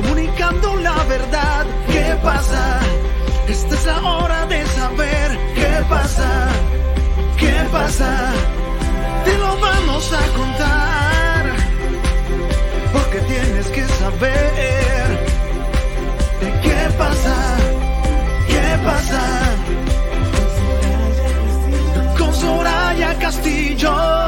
Comunicando la verdad, ¿qué pasa? Esta es la hora de saber qué pasa. ¿Qué pasa? Te lo vamos a contar. Porque tienes que saber de qué pasa. ¿Qué pasa? Con Soraya Castillo.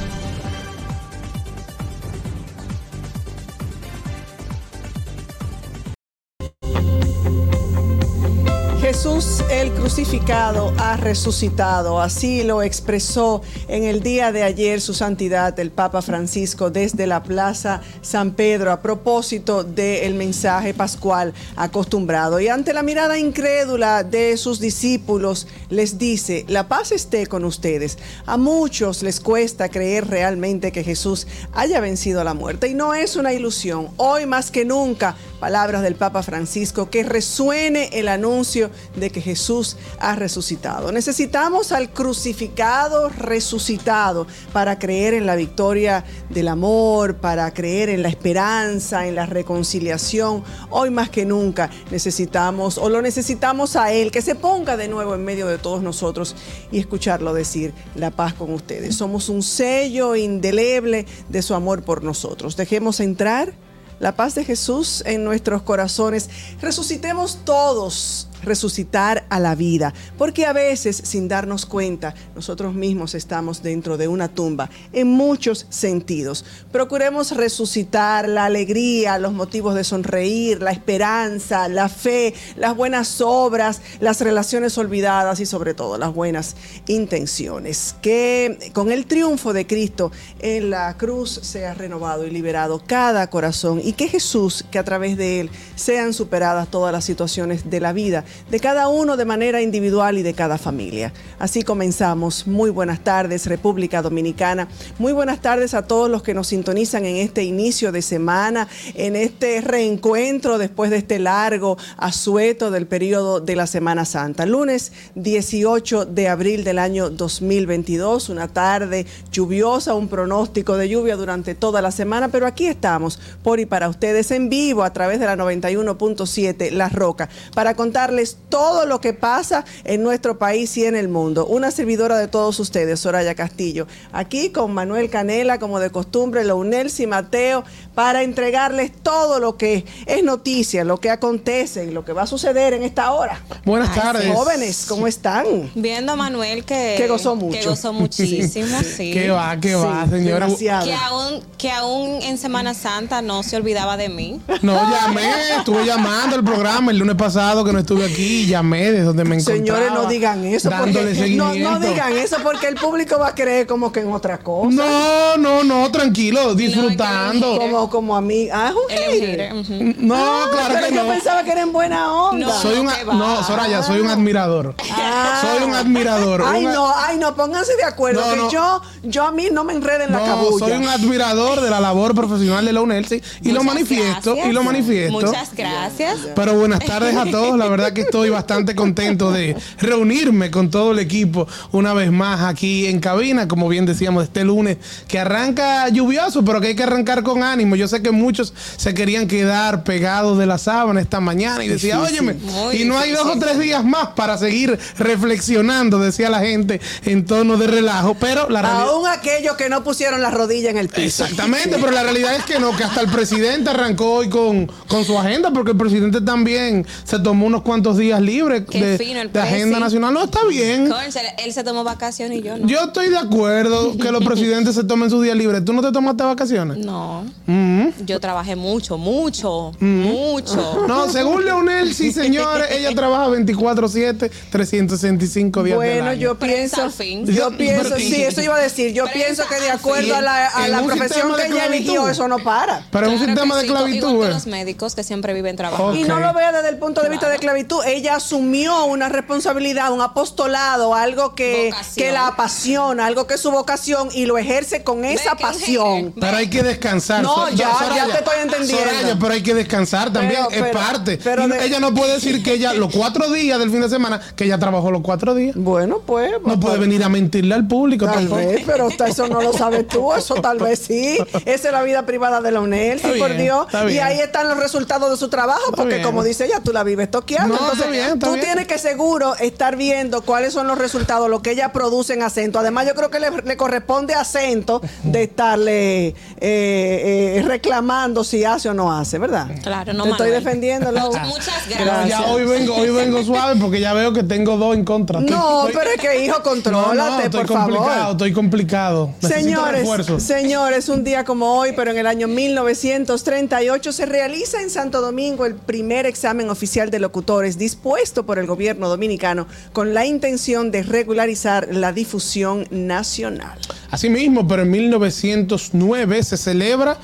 Jesús el crucificado ha resucitado, así lo expresó en el día de ayer su santidad el Papa Francisco desde la Plaza San Pedro a propósito del mensaje pascual acostumbrado. Y ante la mirada incrédula de sus discípulos les dice, la paz esté con ustedes. A muchos les cuesta creer realmente que Jesús haya vencido la muerte y no es una ilusión. Hoy más que nunca, palabras del Papa Francisco, que resuene el anuncio de que Jesús ha resucitado. Necesitamos al crucificado resucitado para creer en la victoria del amor, para creer en la esperanza, en la reconciliación. Hoy más que nunca necesitamos o lo necesitamos a Él, que se ponga de nuevo en medio de todos nosotros y escucharlo decir la paz con ustedes. Somos un sello indeleble de su amor por nosotros. Dejemos entrar la paz de Jesús en nuestros corazones. Resucitemos todos resucitar a la vida, porque a veces sin darnos cuenta nosotros mismos estamos dentro de una tumba en muchos sentidos. Procuremos resucitar la alegría, los motivos de sonreír, la esperanza, la fe, las buenas obras, las relaciones olvidadas y sobre todo las buenas intenciones. Que con el triunfo de Cristo en la cruz sea renovado y liberado cada corazón y que Jesús, que a través de él sean superadas todas las situaciones de la vida de cada uno de manera individual y de cada familia. Así comenzamos. Muy buenas tardes, República Dominicana. Muy buenas tardes a todos los que nos sintonizan en este inicio de semana, en este reencuentro después de este largo asueto del periodo de la Semana Santa. Lunes 18 de abril del año 2022, una tarde lluviosa, un pronóstico de lluvia durante toda la semana, pero aquí estamos por y para ustedes en vivo a través de la 91.7 La Roca para contarles todo lo que pasa en nuestro país y en el mundo. Una servidora de todos ustedes, Soraya Castillo, aquí con Manuel Canela, como de costumbre, Leonel y Mateo, para entregarles todo lo que es noticia, lo que acontece y lo que va a suceder en esta hora. Buenas Ay, tardes. Jóvenes, ¿cómo están? Viendo a Manuel que, que gozó mucho. Que gozó muchísimo, sí. ¿Qué va, qué va, Sí, señora? demasiado. Que aún, que aún en Semana Santa no se olvidaba de mí. No, llamé, estuve llamando el programa el lunes pasado que no estuve aquí, llamé de donde me encontraba. Señores, no digan eso. Dándole Porque, no, digan eso porque el público va a creer como que en otra cosa. No, no, no, tranquilo, disfrutando. Como, como a mí. Ah, es un hater. No, Ah, claro pero que yo no. pensaba que era en buena onda. No. Soy un, ¿qué va? no, Soraya, soy un admirador. Ah. Soy un admirador. Ay, no, ay, no, pónganse de acuerdo. No, que no. yo, yo a mí no me enreden en la No, cabulla. soy un admirador de la labor profesional de la UNELSI y lo manifiesto, gracias. y lo manifiesto. Muchas gracias. Pero buenas tardes a todos. La verdad que que estoy bastante contento de reunirme con todo el equipo una vez más aquí en cabina, como bien decíamos, este lunes que arranca lluvioso, pero que hay que arrancar con ánimo. Yo sé que muchos se querían quedar pegados de la sábana esta mañana y decía, óyeme, y no hay dos o tres días más para seguir reflexionando, decía la gente en tono de relajo, pero la realidad... Aún aquellos que no pusieron la rodilla en el piso. Exactamente, pero la realidad es que no, que hasta el presidente arrancó hoy con, con su agenda, porque el presidente también se tomó unos cuantos días libres Qué de, fino el de agenda nacional. No, está bien. Él se tomó vacaciones y yo no. Yo estoy de acuerdo que los presidentes se tomen sus días libres. ¿Tú no te tomaste vacaciones? No. Mm. Yo trabajé mucho, mucho, mucho. No, según Leonel, sí, señores, ella trabaja 24-7, 365 días del Bueno, año. yo pienso, fin. yo pienso, sí, eso iba a decir. Yo pienso que de acuerdo a la, a la profesión que ella eligió, eso no para. Pero es un sistema de sí, Igual que ¿eh? los médicos que siempre viven trabajando. Y no lo vea desde el punto de vista de Ella asumió una responsabilidad, un apostolado, algo que, que la apasiona, algo que es su vocación y lo ejerce con esa pasión. Pero hay que descansar. No, ya, Soraya, ya te estoy entendiendo. Soraya, pero hay que descansar también, Pero- es parte. pero de- ella no puede decir que ella, los cuatro días del fin de semana, que ella trabajó los cuatro días. Bueno, pues. No puede venir a mentirle al público Tal tampoco. vez, pero eso no lo sabes tú, eso tal vez sí. Esa es la vida privada de la UNEL, sí, por Dios. Y ahí están los resultados de su trabajo, porque bien. como dice ella, tú la vives toqueando. No, Entonces, bien, está tú bien. tienes que seguro estar viendo cuáles son los resultados, lo que ella produce en acento. Además, yo creo que le, le corresponde acento de estarle eh, eh, reclamando si hace o no hace, ¿verdad? Claro, no, Te estoy Manuel. defendiendo. Muchas gracias. ya hoy vengo, hoy vengo suave porque ya veo que tengo dos en contra. Estoy- No, estoy- pero es que, hijo, contrólate, no, estoy por complicado, favor. estoy complicado. Necesito Señores, refuerzo. señores, un día como hoy, pero en el año 1938 se realiza en Santo Domingo el primer examen oficial de locutores dispuesto por el gobierno dominicano con la intención de regularizar la difusión nacional. Asimismo, pero en 1909 se celebra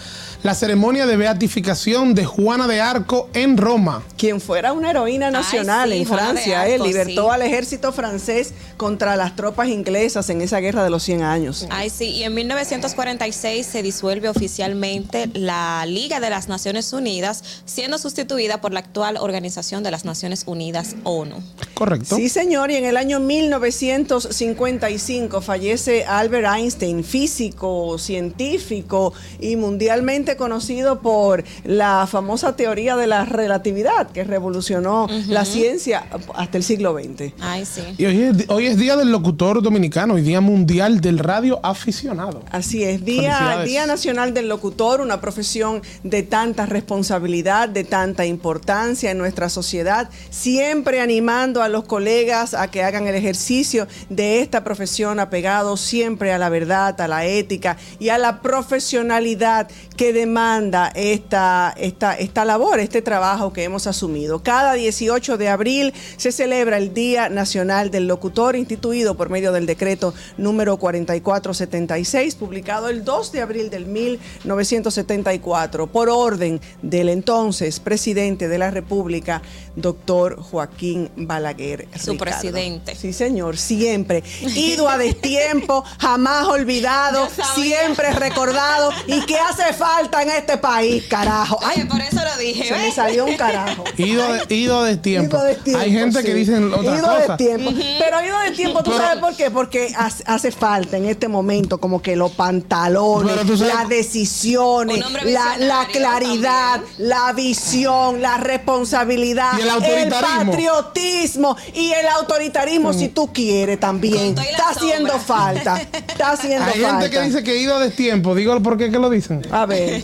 la ceremonia de beatificación de Juana de Arco en Roma. Quien fuera una heroína nacional sí, en Francia, eh, Arco, libertó sí. al ejército francés contra las tropas inglesas en esa guerra de los 100 años. Ay, sí, y en 1946 se disuelve oficialmente la Liga de las Naciones Unidas, siendo sustituida por la actual Organización de las Naciones Unidas, ONU. Correcto. Sí, señor, y en el año 1955 fallece Albert Einstein, físico, científico y mundialmente conocido por la famosa teoría de la relatividad que revolucionó la ciencia hasta el siglo XX. Ay, sí. Y hoy es, hoy es Día del Locutor Dominicano y Día Mundial del Radio Aficionado. Así es, Día. Día Nacional del Locutor, una profesión de tanta responsabilidad, de tanta importancia en nuestra sociedad, siempre animando a los colegas a que hagan el ejercicio de esta profesión apegado siempre a la verdad, a la ética y a la profesionalidad que demanda esta, esta, esta labor, este trabajo que hemos asumido. Cada 18 de abril se celebra el Día Nacional del Locutor, instituido por medio del decreto número 4476, publicado el 2 de abril del 1974, por orden del entonces presidente de la República, doctor Joaquín Balaguer. Su Ricardo. presidente. Sí, señor, siempre. Ido a destiempo, jamás olvidado, siempre recordado. ¿Y qué hace falta en este país, carajo? Ay, por eso lo dije. se me salió un carajo. Ido de, ido de tiempo. Ido de tiempo, Hay gente que sí. dicen otra Ido cosa. de tiempo. Pero ido de tiempo, ¿tú Pero- sabes por qué? Porque hace, hace falta en este momento como que los pantalones, las decisiones, la, claridad, también. la visión, la responsabilidad, Y el autoritarismo. patriotismo y el autoritarismo si tú quieres también. Está haciendo falta. Está haciendo Hay falta. gente que dice que ido de tiempo. Digo, ¿por qué que lo dicen? A ver.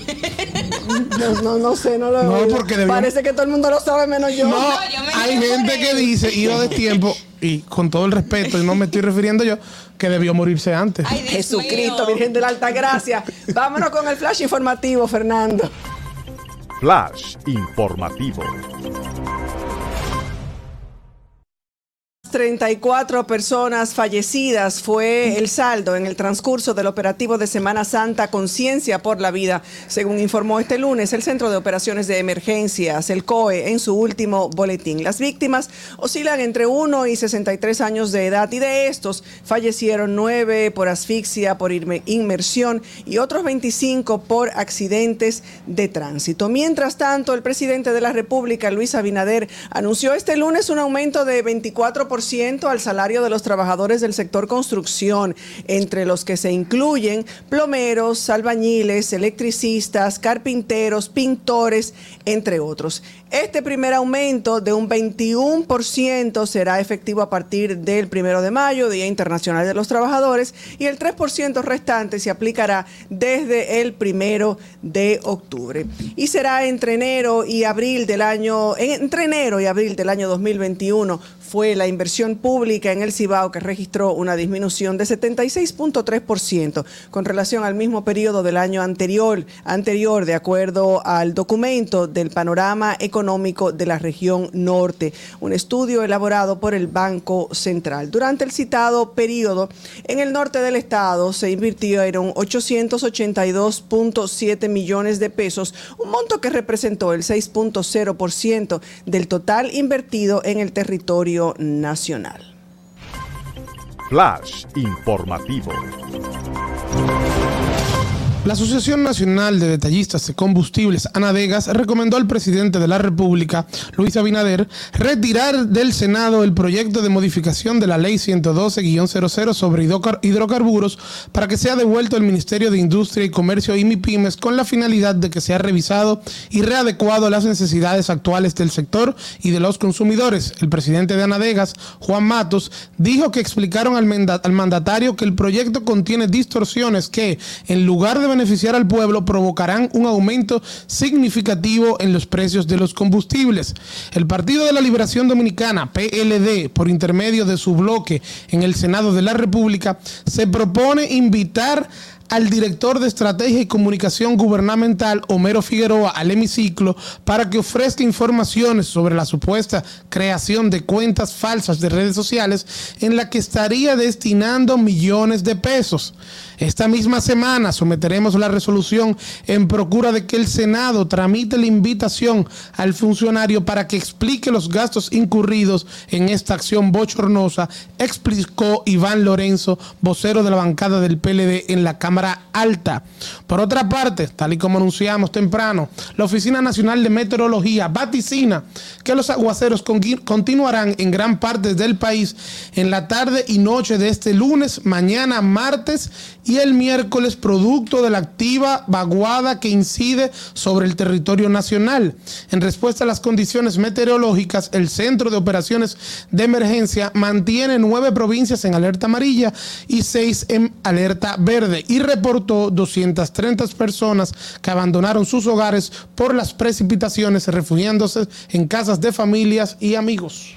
No, no, no sé, no lo he No, oído. porque debió- Parece que todo el mundo lo sabe menos yo. No, yo me hay gente que dice ido de tiempo y con todo el respeto y no me estoy refiriendo yo que debió morirse antes. Ay, Dios Jesucristo, mío. Virgen de la Alta Gracia. Vámonos con el flash informativo, Fernando. Flash informativo. 234 personas fallecidas fue el saldo en el transcurso del operativo de Semana Santa Conciencia por la Vida, según informó este lunes el Centro de Operaciones de Emergencias, el COE, en su último boletín. Las víctimas oscilan entre 1 y 63 años de edad y de estos fallecieron 9 por asfixia, por inmersión y otros 25 por accidentes de tránsito. Mientras tanto, el presidente de la República, Luis Abinader, anunció este lunes un aumento de 24% al salario de los trabajadores del sector construcción, entre los que se incluyen plomeros, albañiles, electricistas, carpinteros, pintores, entre otros. Este primer aumento de un 21% será efectivo a partir del primero de mayo, Día Internacional de los Trabajadores, y el 3% restante se aplicará desde el primero de octubre. Y será entre enero y abril del año, entre enero y abril del año 2021 fue la inversión pública en el Cibao que registró una disminución de 76.3% con relación al mismo periodo del año anterior, anterior, de acuerdo al documento del panorama económico de la región norte, un estudio elaborado por el Banco Central. Durante el citado periodo, en el norte del estado se invirtieron 882.7 millones de pesos, un monto que representó el 6.0% del total invertido en el territorio nacional. Flash informativo. La Asociación Nacional de Detallistas de Combustibles, Anadegas, recomendó al presidente de la República, Luis Abinader, retirar del Senado el proyecto de modificación de la Ley 112-00 sobre hidrocarburos para que sea devuelto al Ministerio de Industria y Comercio y MIPIMES con la finalidad de que sea revisado y readecuado a las necesidades actuales del sector y de los consumidores. El presidente de Anadegas, Juan Matos, dijo que explicaron al, al mandatario que el proyecto contiene distorsiones que, en lugar de beneficiar al pueblo provocarán un aumento significativo en los precios de los combustibles. El Partido de la Liberación Dominicana, PLD, por intermedio de su bloque en el Senado de la República, se propone invitar al director de Estrategia y Comunicación Gubernamental, Homero Figueroa, al hemiciclo para que ofrezca informaciones sobre la supuesta creación de cuentas falsas de redes sociales en la que estaría destinando millones de pesos. Esta misma semana someteremos la resolución en procura de que el Senado tramite la invitación al funcionario para que explique los gastos incurridos en esta acción bochornosa, explicó Iván Lorenzo, vocero de la bancada del PLD en la Alta. Por otra parte, tal y como anunciamos temprano, la Oficina Nacional de Meteorología vaticina que los aguaceros continuarán en gran parte del país en la tarde y noche de este lunes, mañana martes y el miércoles producto de la activa vaguada que incide sobre el territorio nacional. En respuesta a las condiciones meteorológicas, el Centro de Operaciones de Emergencia mantiene nueve provincias en alerta amarilla y seis en alerta verde reportó 230 personas que abandonaron sus hogares por las precipitaciones refugiándose en casas de familias y amigos.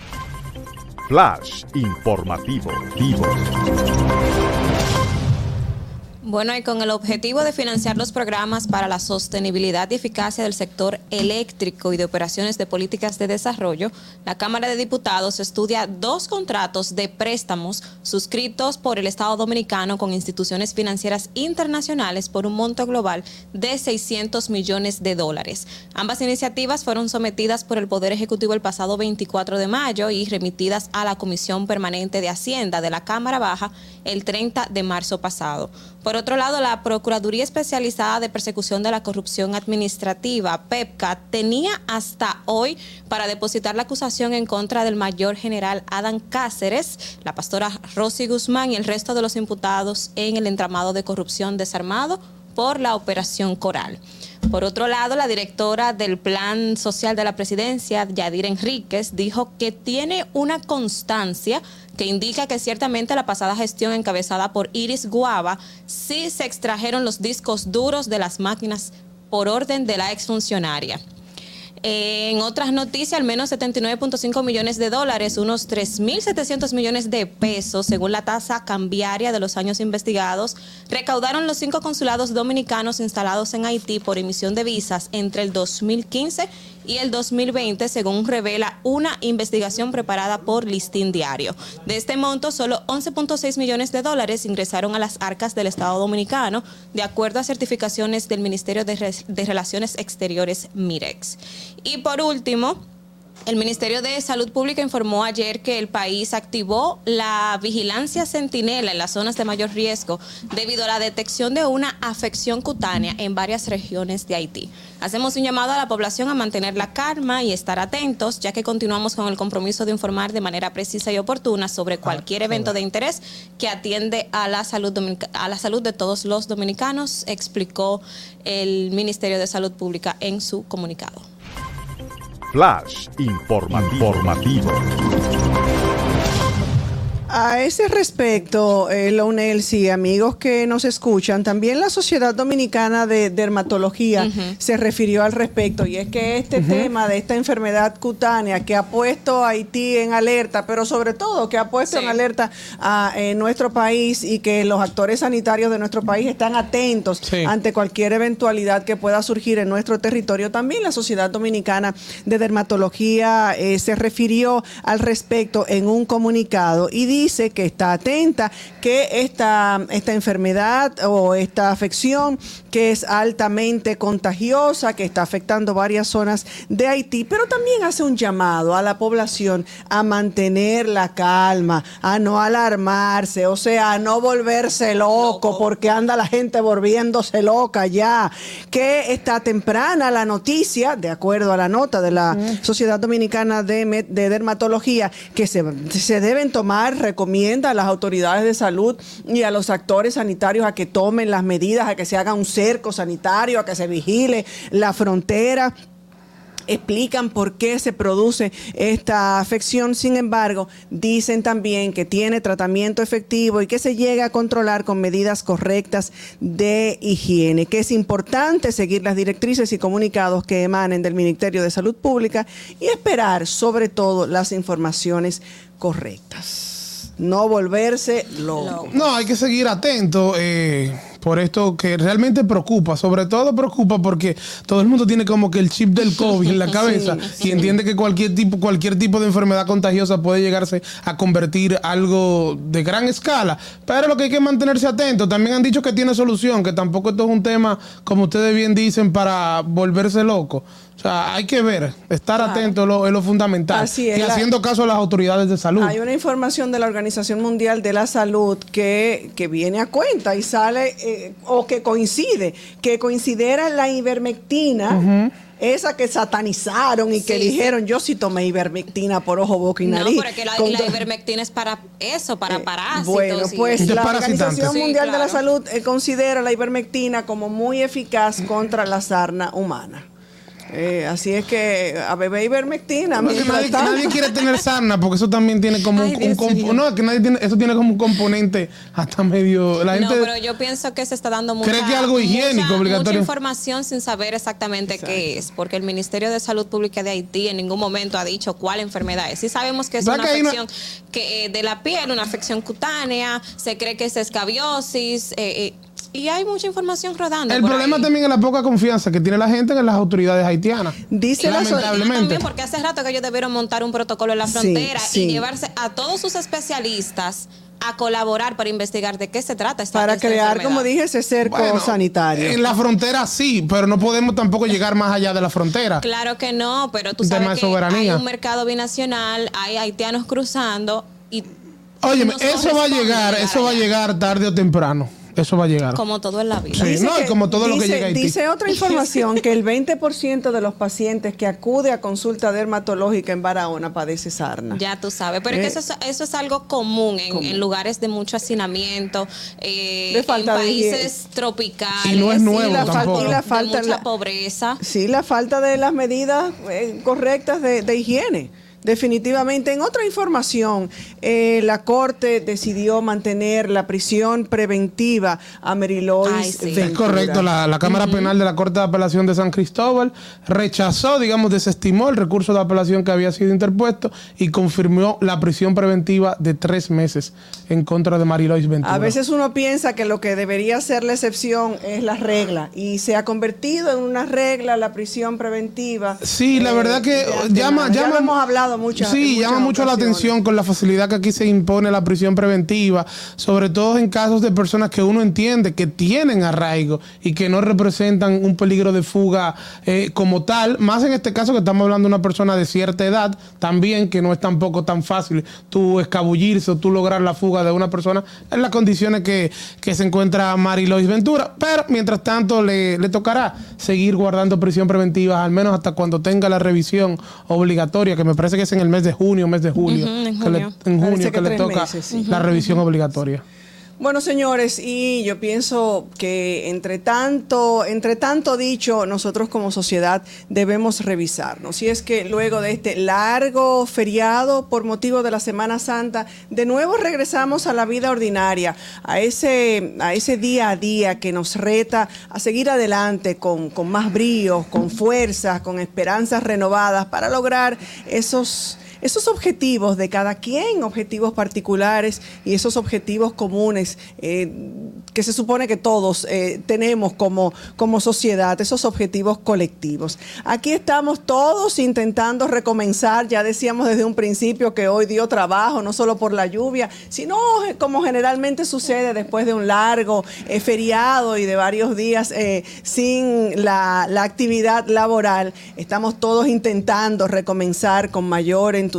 Flash informativo. Vivo. Bueno, y con el objetivo de financiar los programas para la sostenibilidad y eficacia del sector eléctrico y de operaciones de políticas de desarrollo, la Cámara de Diputados estudia dos contratos de préstamos suscritos por el Estado Dominicano con instituciones financieras internacionales por un monto global de 600 millones de dólares. Ambas iniciativas fueron sometidas por el Poder Ejecutivo el pasado 24 de mayo y remitidas a la Comisión Permanente de Hacienda de la Cámara Baja el 30 de marzo pasado. Por otro lado, la Procuraduría Especializada de Persecución de la Corrupción Administrativa, PEPCA, tenía hasta hoy para depositar la acusación en contra del mayor general Adán Cáceres, la pastora Rosy Guzmán y el resto de los imputados en el entramado de corrupción desarmado por la Operación Coral. Por otro lado, la directora del Plan Social de la Presidencia, Yadir Enríquez, dijo que tiene una constancia que indica que ciertamente la pasada gestión encabezada por Iris Guava sí se extrajeron los discos duros de las máquinas por orden de la exfuncionaria. En otras noticias, al menos 79.5 millones de dólares, unos 3.700 millones de pesos, según la tasa cambiaria de los años investigados, recaudaron los cinco consulados dominicanos instalados en Haití por emisión de visas entre el 2015 y el 2020, según revela una investigación preparada por Listín Diario. De este monto, solo 11.6 millones de dólares ingresaron a las arcas del Estado Dominicano, de acuerdo a certificaciones del Ministerio de, Re- de Relaciones Exteriores, MIREX. Y por último, el Ministerio de Salud Pública informó ayer que el país activó la vigilancia centinela en las zonas de mayor riesgo debido a la detección de una afección cutánea en varias regiones de Haití. Hacemos un llamado a la población a mantener la calma y estar atentos, ya que continuamos con el compromiso de informar de manera precisa y oportuna sobre cualquier evento de interés que atiende a la salud, a la salud de todos los dominicanos, explicó el Ministerio de Salud Pública en su comunicado. Flash informativo. A ese respecto, eh, Lonelsi, amigos que nos escuchan, también la Sociedad Dominicana de Dermatología se refirió al respecto y es que este tema de esta enfermedad cutánea que ha puesto a Haití en alerta, pero sobre todo que ha puesto en alerta a eh, nuestro país y que los actores sanitarios de nuestro país están atentos ante cualquier eventualidad que pueda surgir en nuestro territorio. También la Sociedad Dominicana de Dermatología eh, se refirió al respecto en un comunicado y dice que está atenta, que esta, esta enfermedad o esta afección que es altamente contagiosa, que está afectando varias zonas de Haití, pero también hace un llamado a la población a mantener la calma, a no alarmarse, o sea, a no volverse loco, porque anda la gente volviéndose loca ya, que está temprana la noticia, de acuerdo a la nota de la Sociedad Dominicana de, de Dermatología, que se, se deben tomar, recomienda a las autoridades de salud y a los actores sanitarios a que tomen las medidas, a que se haga un cerco sanitario, a que se vigile la frontera explican por qué se produce esta afección. Sin embargo, dicen también que tiene tratamiento efectivo y que se llega a controlar con medidas correctas de higiene, que es importante seguir las directrices y comunicados que emanen del Ministerio de Salud Pública y esperar sobre todo las informaciones correctas. No volverse loco. No, hay que seguir atento eh, por esto que realmente preocupa. Sobre todo preocupa porque todo el mundo tiene como que el chip del COVID en la cabeza Sí, y entiende que cualquier tipo, cualquier tipo de enfermedad contagiosa puede llegarse a convertir algo de gran escala. Pero lo que hay que mantenerse atento. También han dicho que tiene solución, que tampoco esto es un tema, como ustedes bien dicen, para volverse loco. O sea, hay que ver, estar atento es lo, es lo fundamental. Así es, y haciendo caso a las autoridades de salud. Hay una información de la Organización Mundial de la Salud que, que viene a cuenta y sale, eh, o que coincide, que considera la ivermectina, esa que satanizaron y que Sí, dijeron, yo sí tomé ivermectina por ojo, boca y No, nariz. porque la, Con la to- ivermectina es para eso, para parásitos. Bueno, y- pues la Organización Sí, Mundial de la. Salud eh, considera la ivermectina como muy eficaz contra la sarna humana. Eh, así es que a beber ivermectina. No, que nadie, nadie quiere tener sarna porque eso también tiene como un, Ay, un mío. no, que nadie tiene, eso tiene como un componente hasta medio la No, gente pero yo pienso que se está dando mucha, ¿Cree que algo higiénico mucha- obligatorio? mucha información sin saber exactamente qué es, porque el Ministerio de Salud Pública de Haití en ningún momento ha dicho cuál enfermedad es. Sí sabemos que es ¿Verdad una que hay una- afección que, eh, de la piel, una afección cutánea, se cree que es escabiosis, eh, eh, y hay mucha información rodando. el problema ahí. también es la poca confianza que tiene la gente en las autoridades haitianas. Dice la lamentablemente. También porque hace rato que ellos debieron montar un protocolo en la frontera sí. y llevarse a todos sus especialistas a colaborar para investigar de qué se trata esta Para esta crear, enfermedad. como dije, ese cerco Bueno, sanitario. En la frontera sí, pero no podemos tampoco llegar más allá de la frontera. Claro que no, pero tú sabes que soberanía. hay un mercado binacional, hay haitianos cruzando y eso va a llegar, eso va a llegar tarde o temprano. Eso va a llegar. como todo en la vida. Sí, no, y como todo lo que dice, llega a Haití. dice otra información que el 20% de los pacientes que acude a consulta dermatológica en Barahona padece sarna. Ya tú sabes, pero es que Eh, eso, es- eso es algo común en, común. en lugares de mucho hacinamiento, eh, De falta en de países tropicales. Y no es nuevo y la, tampoco. y la de falta mucha la- pobreza. Sí, la falta de las medidas eh, correctas de, de higiene. Definitivamente. En otra información, eh, la Corte decidió mantener la prisión preventiva a Mary Lois Es correcto, la, la Cámara Penal de la Corte de Apelación de San Cristóbal rechazó, digamos, desestimó el recurso de apelación que había sido interpuesto y confirmó la prisión preventiva de tres meses en contra de Marilois Ventura. A veces uno piensa que lo que debería ser la excepción es la regla y se ha convertido en una regla la prisión preventiva. Sí, la Eh, verdad que llama. Ya lo hemos hablado muchas Sí, muchas llama mucho la atención con la facilidad que aquí se impone la prisión preventiva, sobre todo en casos de personas que uno entiende que tienen arraigo y que no representan un peligro de fuga eh, como tal. Más en este caso que estamos hablando de una persona de cierta edad, también que no es tampoco tan fácil tú escabullirse o tú lograr la fuga de una persona en las condiciones que, que se encuentra Marilois Ventura. Pero mientras tanto le, le tocará seguir guardando prisión preventiva, al menos hasta cuando tenga la revisión obligatoria, que me parece que es en el mes de junio, mes de julio, en que le, junio. en junio que que le toca meses, sí. la revisión obligatoria. Bueno, señores, y yo pienso que entre tanto, entre tanto dicho, nosotros como sociedad debemos revisarnos. Y es que luego de este largo feriado por motivo de la Semana Santa, de nuevo regresamos a la vida ordinaria, a ese, a ese día a día que nos reta a seguir adelante con, con más brío, con fuerza, con esperanzas renovadas para lograr esos esos objetivos de cada quien, objetivos particulares y esos objetivos comunes eh, que se supone que todos eh, tenemos como, como sociedad, esos objetivos colectivos. Aquí estamos todos intentando recomenzar, ya decíamos desde un principio que hoy dio trabajo, no solo por la lluvia, sino eh, como generalmente sucede después de un largo feriado y de varios días sin la, la actividad laboral. Estamos todos intentando recomenzar con mayor entusiasmo,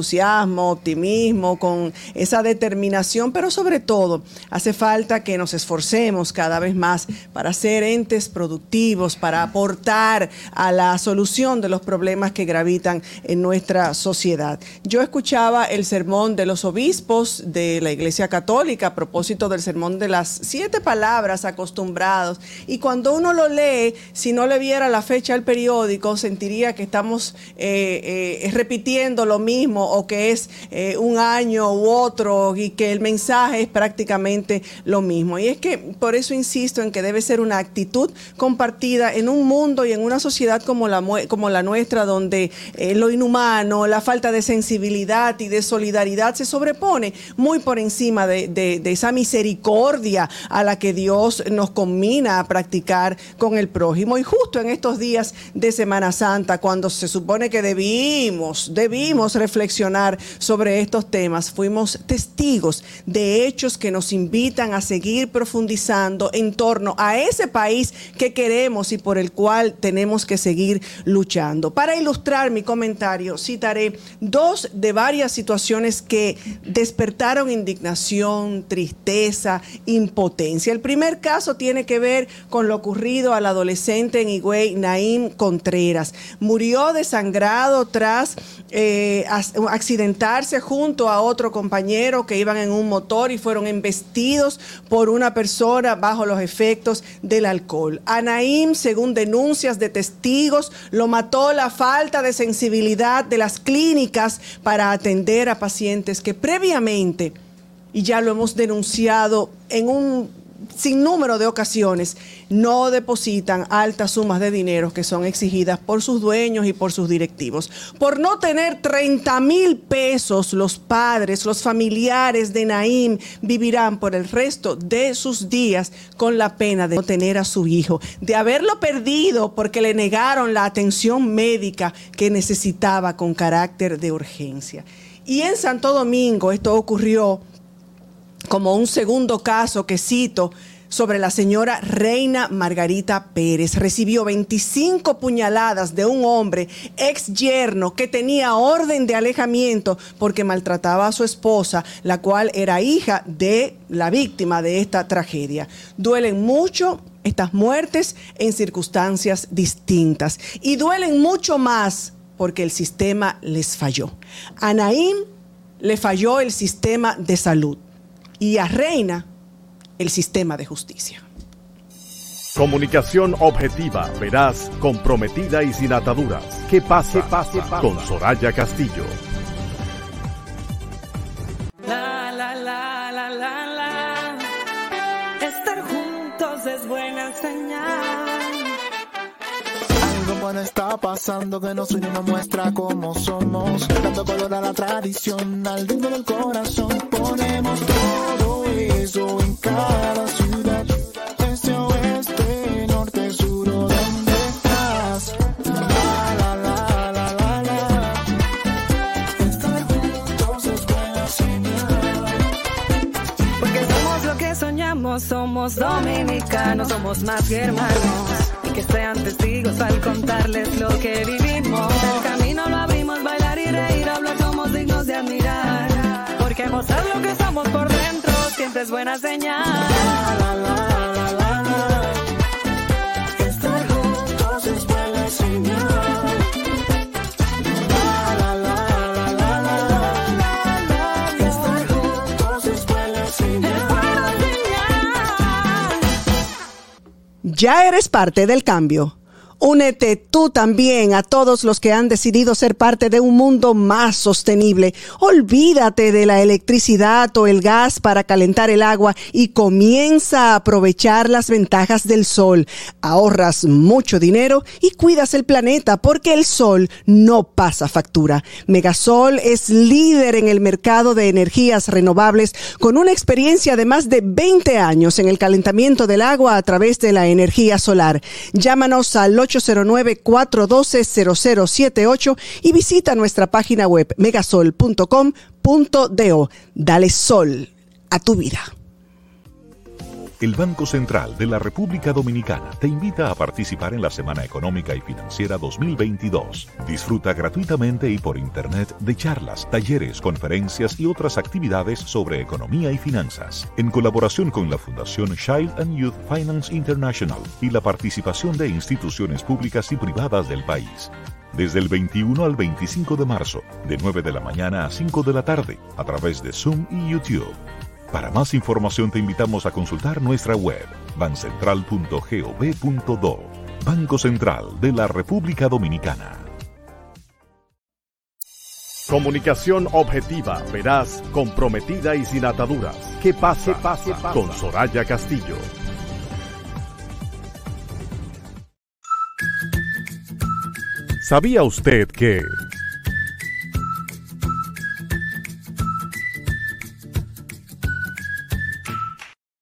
optimismo, con esa determinación, pero sobre todo hace falta que nos esforcemos cada vez más para ser entes productivos, para aportar a la solución de los problemas que gravitan en nuestra sociedad. Yo escuchaba el sermón de los obispos de la Iglesia Católica a propósito del sermón de las siete palabras acostumbrados y cuando uno lo lee, si no le viera la fecha al periódico, sentiría que estamos eh, eh, repitiendo lo mismo o que es eh, un año u otro y que el mensaje es prácticamente lo mismo. Y es que por eso insisto en que debe ser una actitud compartida en un mundo y en una sociedad como la, como la nuestra, donde eh, lo inhumano, la falta de sensibilidad y de solidaridad se sobrepone muy por encima de, de- de esa misericordia a la que Dios nos combina a practicar con el prójimo. Y justo en estos días de Semana Santa, cuando se supone que debimos, debimos reflexionar sobre estos temas, fuimos testigos de hechos que nos invitan a seguir profundizando en torno a ese país que queremos y por el cual tenemos que seguir luchando. Para ilustrar mi comentario, citaré dos de varias situaciones que despertaron indignación, tristeza, impotencia. El primer caso tiene que ver con lo ocurrido al adolescente en Higüey, Naim Contreras. Murió desangrado tras eh, accidentarse junto a otro compañero que iban en un motor y fueron embestidos por una persona bajo los efectos del alcohol. A Naim, según denuncias de testigos, lo mató la falta de sensibilidad de las clínicas para atender a pacientes que previamente, y ya lo hemos denunciado en un sinnúmero de ocasiones, no depositan altas sumas de dinero que son exigidas por sus dueños y por sus directivos. Por no tener 30 mil pesos, los padres, los familiares de Naim vivirán por el resto de sus días con la pena de no tener a su hijo, de haberlo perdido porque le negaron la atención médica que necesitaba con carácter de urgencia. Y en Santo Domingo esto ocurrió como un segundo caso que cito sobre la señora Reina Margarita Pérez. Recibió 25 puñaladas de un hombre ex yerno que tenía orden de alejamiento porque maltrataba a su esposa, la cual era hija de la víctima de esta tragedia. Duelen mucho estas muertes en circunstancias distintas y duelen mucho más porque el sistema les falló. A le falló el sistema de salud y arreina el sistema de justicia. Comunicación objetiva, veraz, comprometida y sin ataduras. ¿Qué pase, pase, pase con Soraya Castillo? La, la, la, la, la, la. Estar juntos es buena señal está pasando, que nos une nos muestra cómo somos. Dando color a la tradición, al ritmo del corazón. Ponemos todo eso en cada ciudad. Este, oeste, norte, sur, o donde estás. La, la, la, la, la, la. Estar juntos es buena señal. Porque somos lo que soñamos, somos dominicanos, somos más que hermanos. Que sean testigos al contarles lo que vivimos. El camino lo abrimos, bailar y reír, hablar somos dignos de admirar. Porque mostrar lo que somos por dentro siempre es buena señal. Estar Ya eres parte del cambio. Únete tú también a todos los que han decidido ser parte de un mundo más sostenible. Olvídate de la electricidad o el gas para calentar el agua y comienza a aprovechar las ventajas del sol. Ahorras mucho dinero y cuidas el planeta porque el sol no pasa factura. Megasol es líder en el mercado de energías renovables con una experiencia de más de 20 años en el calentamiento del agua a través de la energía solar. Llámanos al 809-412-0078 y visita nuestra página web megasol.com.do. Dale sol a tu vida. El Banco Central de la República Dominicana te invita a participar en la Semana Económica y Financiera 2022. Disfruta gratuitamente y por Internet de charlas, talleres, conferencias y otras actividades sobre economía y finanzas, en colaboración con la Fundación Child and Youth Finance International y la participación de instituciones públicas y privadas del país. Desde el 21 al 25 de marzo, de 9 de la mañana a 5 de la tarde, a través de Zoom y YouTube. Para más información te invitamos a consultar nuestra web bancentral.gov.do. Banco Central de la República Dominicana. Comunicación objetiva, veraz, comprometida y sin ataduras. ¿Qué pasa? pasa, pasa? Con Soraya Castillo. ¿Sabía usted que...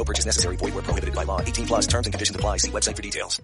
No purchase necessary. Void where prohibited by law. 18 plus terms and conditions apply. See website for details.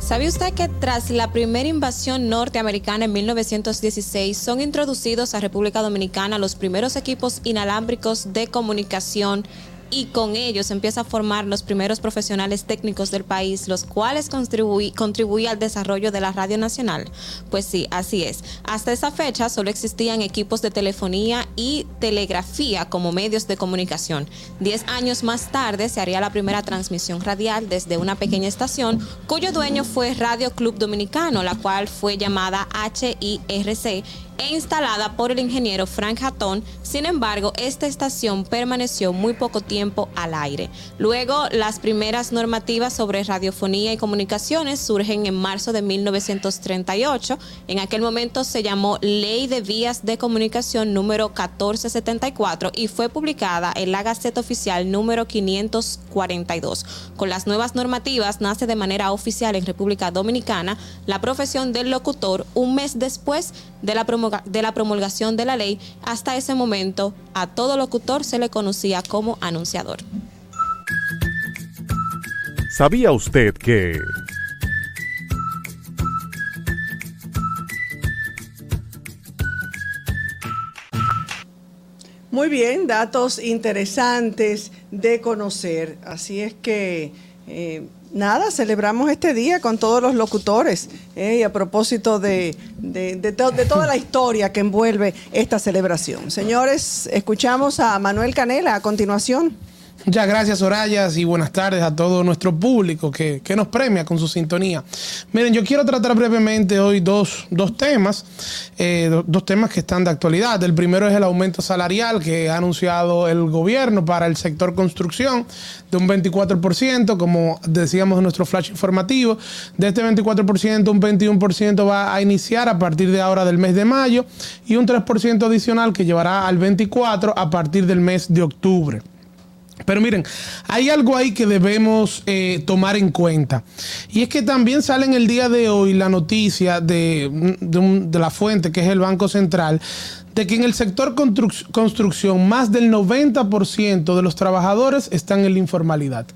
¿Sabe usted que tras la primera invasión norteamericana en 1916 son introducidos a República Dominicana los primeros equipos inalámbricos de comunicación y con ellos empieza a formar los primeros profesionales técnicos del país, los cuales contribuí, contribuían al desarrollo de la radio nacional. Pues sí, así es. Hasta esa fecha solo existían equipos de telefonía y telegrafía como medios de comunicación. Diez años más tarde se haría la primera transmisión radial desde una pequeña estación cuyo dueño fue Radio Club Dominicano, la cual fue llamada HIRC e instalada por el ingeniero Frank Hatton. Sin embargo, esta estación permaneció muy poco tiempo al aire. Luego, las primeras normativas sobre radiofonía y comunicaciones surgen en marzo de 1938. En aquel momento se llamó Ley de Vías de Comunicación número 1474 y fue publicada en la Gaceta Oficial número 542. Con las nuevas normativas nace de manera oficial en República Dominicana la profesión del locutor un mes después de la, de la promulgación de la ley. Hasta ese momento a todo locutor se le conocía como anunciador. ¿Sabía usted que... Muy bien, datos interesantes de conocer. Así es que, eh, nada, celebramos este día con todos los locutores. eh, y a propósito de, de- de to- de toda la historia que envuelve esta celebración. Señores, escuchamos a Manuel Canela a continuación. Muchas gracias, Sorayas, y buenas tardes a todo nuestro público que, que nos premia con su sintonía. Miren, yo quiero tratar brevemente hoy dos, dos temas, eh, do- dos temas que están de actualidad. El primero es el aumento salarial que ha anunciado el gobierno para el sector construcción de un 24%, como decíamos en nuestro flash informativo. De este 24%, un 21% va a iniciar a partir de ahora del mes de mayo y un 3% adicional que llevará al 24% a partir del mes de octubre. Pero miren, hay algo ahí que debemos eh, tomar en cuenta. Y es que también sale en el día de hoy la noticia de, la fuente, que es el Banco Central, de que en el sector construc- construcción más del 90% de los trabajadores están en la informalidad.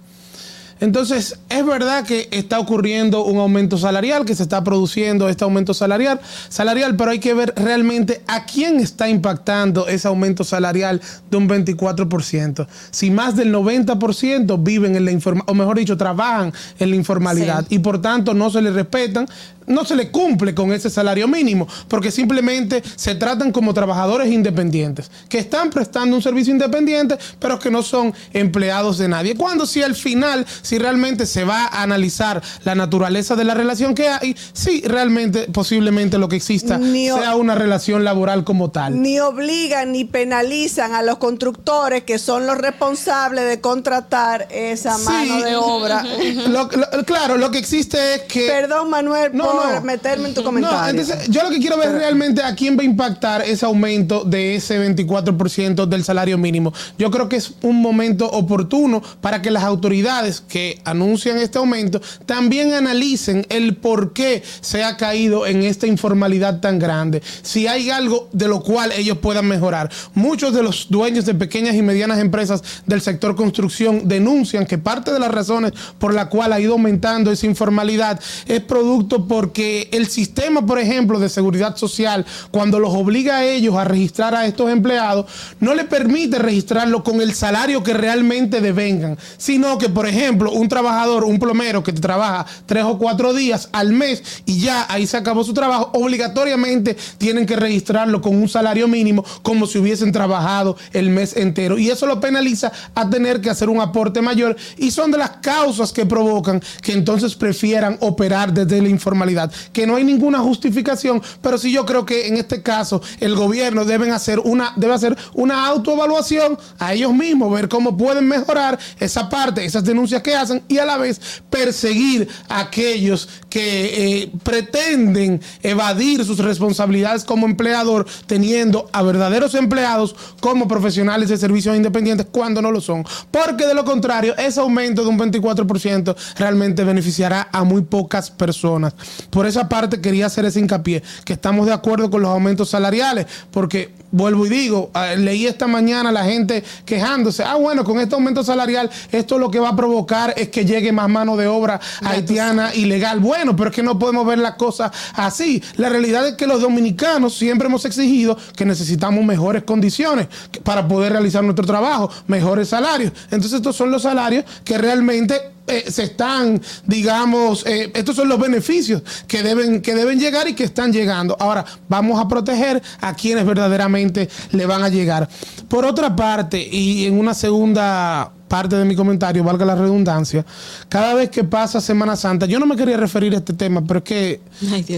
Entonces, es verdad que está ocurriendo un aumento salarial, que se está produciendo este aumento salarial, salarial, pero hay que ver realmente a quién está impactando ese aumento salarial de un 24%. Si más del 90% viven en la informalidad, o mejor dicho, trabajan en la informalidad y por tanto no se les respetan, no se les cumple con ese salario mínimo, porque simplemente se tratan como trabajadores independientes, que están prestando un servicio independiente, pero que no son empleados de nadie. Cuando si al final, si realmente se va a analizar la naturaleza de la relación que hay, sí, realmente posiblemente lo que exista Ni sea una relación laboral como tal. Ni obligan ni penalizan a los constructores que son los responsables de contratar esa mano de obra. Lo- lo- claro, lo que existe es que... Perdón, Manuel, No, por no. meterme en tu comentario. No, entonces yo lo que quiero ver realmente a quién va a impactar ese aumento de ese 24% del salario mínimo. Yo creo que es un momento oportuno para que las autoridades que anuncian este aumento también analicen el por qué se ha caído en esta informalidad tan grande. Si hay algo de lo cual ellos puedan mejorar. Muchos de los dueños de pequeñas y medianas empresas del sector construcción denuncian que parte de las razones por la cual ha ido aumentando esa informalidad es producto porque el sistema, por ejemplo, de seguridad social, cuando los obliga a ellos a registrar a estos empleados, no le permite registrarlo con el salario que realmente devengan, sino que, por ejemplo, un trabajador, un plomero que trabaja tres o cuatro días al mes y ya ahí se acabó su trabajo, obligatoriamente tienen que registrarlo con un salario mínimo como si hubiesen trabajado el mes entero. Y eso lo penaliza a tener que hacer un aporte mayor y son de las causas que provocan que entonces prefieran operar desde la informalidad, que no hay ninguna justificación, pero sí yo creo que en este caso el gobierno deben hacer una, debe hacer una autoevaluación a ellos mismos, ver cómo pueden mejorar esa parte, esas denuncias que hacen y a la vez perseguir a aquellos que eh, pretenden evadir sus responsabilidades como empleador, teniendo a verdaderos empleados como profesionales de servicios independientes cuando no lo son. Porque de lo contrario, ese aumento de un 24% realmente beneficiará a muy pocas personas. Por esa parte quería hacer ese hincapié, que estamos de acuerdo con los aumentos salariales, porque vuelvo y digo, eh, leí esta mañana a la gente quejándose, ah bueno, con este aumento salarial, esto lo que va a provocar es que llegue más mano de obra haitiana ilegal. Bueno, pero es que no podemos ver las cosas así. La realidad es que los dominicanos siempre hemos exigido que necesitamos mejores condiciones para poder realizar nuestro trabajo, mejores salarios. Entonces estos son los salarios que realmente eh, se están, digamos, eh, estos son los beneficios que deben, que deben llegar y que están llegando. Ahora, vamos a proteger a quienes verdaderamente le van a llegar. Por otra parte, y en una segunda parte de mi comentario, valga la redundancia, cada vez que pasa Semana Santa, yo no me quería referir a este tema, pero es que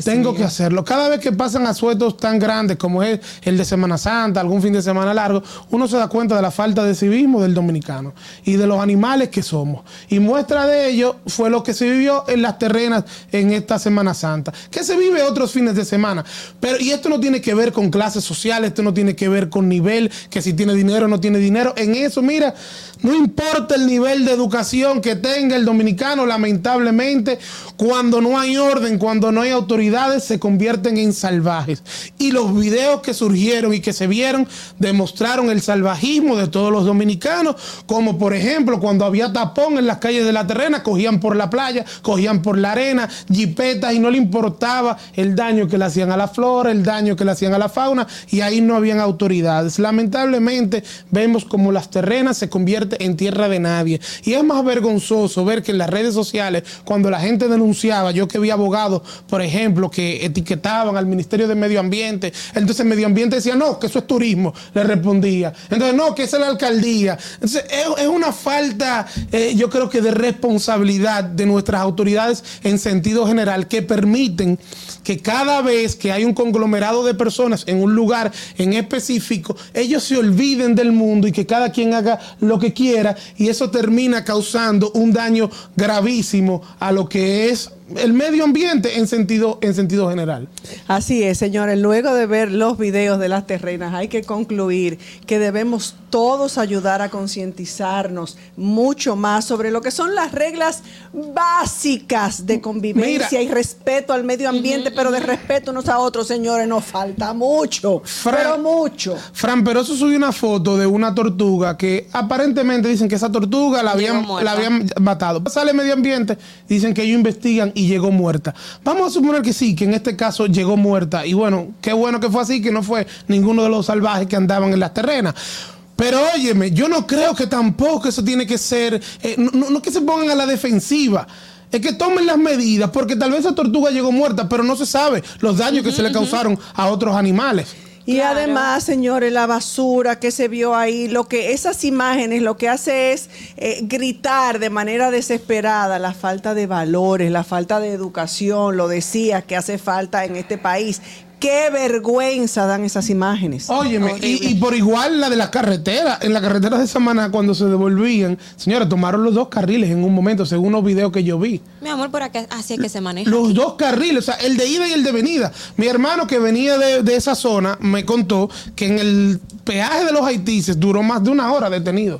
tengo que hacerlo. Cada vez que pasan asuetos tan grandes como es el de Semana Santa, algún fin de semana largo, uno se da cuenta de la falta de civismo del dominicano y de los animales que somos. Y muestra de ello fue lo que se vivió en las terrenas en esta Semana Santa, que se vive otros fines de semana. Pero, y esto no tiene que ver con clases sociales, esto no tiene que ver con nivel, que si tiene dinero o no tiene dinero. En eso, mira, no importa el nivel de educación que tenga el dominicano, lamentablemente, cuando no hay orden, cuando no hay autoridades, se convierten en salvajes. Y los videos que surgieron y que se vieron demostraron el salvajismo de todos los dominicanos, como por ejemplo cuando había tapón en las calles de la terrena, cogían por la playa, cogían por la arena, jipetas y no le importaba el daño que le hacían a la flora, el daño que le hacían a la fauna y ahí no habían autoridades. Lamentablemente vemos como las terrenas se convierten en tierra de nadie. Y es más vergonzoso ver que en las redes sociales, cuando la gente denunciaba, yo que vi abogados, por ejemplo, que etiquetaban al Ministerio de Medio Ambiente, entonces Medio Ambiente decía, no, que eso es turismo, le respondía. Entonces, no, que esa es la alcaldía. Entonces, es, es una falta, eh, yo creo que de responsabilidad de nuestras autoridades en sentido general que permiten que cada vez que hay un conglomerado de personas en un lugar en específico, ellos se olviden del mundo y que cada quien haga lo que quiera y eso termina causando un daño gravísimo a lo que es el medio ambiente en sentido, en sentido general. Así es, señores. Luego de ver los videos de las terrenas, hay que concluir que debemos todos ayudar a concientizarnos mucho más sobre lo que son las reglas básicas de convivencia y respeto al medio ambiente, pero de respeto unos a otros, señores, nos falta mucho, pero mucho. Fran Peroso subió una foto de una tortuga que aparentemente dicen que esa tortuga la habían, la habían matado. Sale medio ambiente, dicen que ellos investigan y llegó muerta. Vamos a suponer que sí, que en este caso llegó muerta. Y bueno, qué bueno que fue así, que no fue ninguno de los salvajes que andaban en las terrenas. Pero óyeme, yo no creo que tampoco eso tiene que ser, eh, no, no- no que se pongan a la defensiva. Es que tomen las medidas, porque tal vez esa tortuga llegó muerta, pero no se sabe los daños que se le causaron a otros animales. Y además, señores, la basura que se vio ahí, lo que esas imágenes lo que hace es eh, gritar de manera desesperada la falta de valores, la falta de educación, lo decía que hace falta en este país. Qué vergüenza dan esas imágenes. Óyeme, y, y por igual la de la carretera, en la carretera de Samaná, cuando se devolvían, señora, tomaron los dos carriles en un momento, según los videos que yo vi. Mi amor, por acá, así es que se maneja. Los dos carriles, o sea, el de ida y el de venida. Mi hermano que venía de, de esa zona me contó que en el peaje de los haitises duró más de una hora detenido.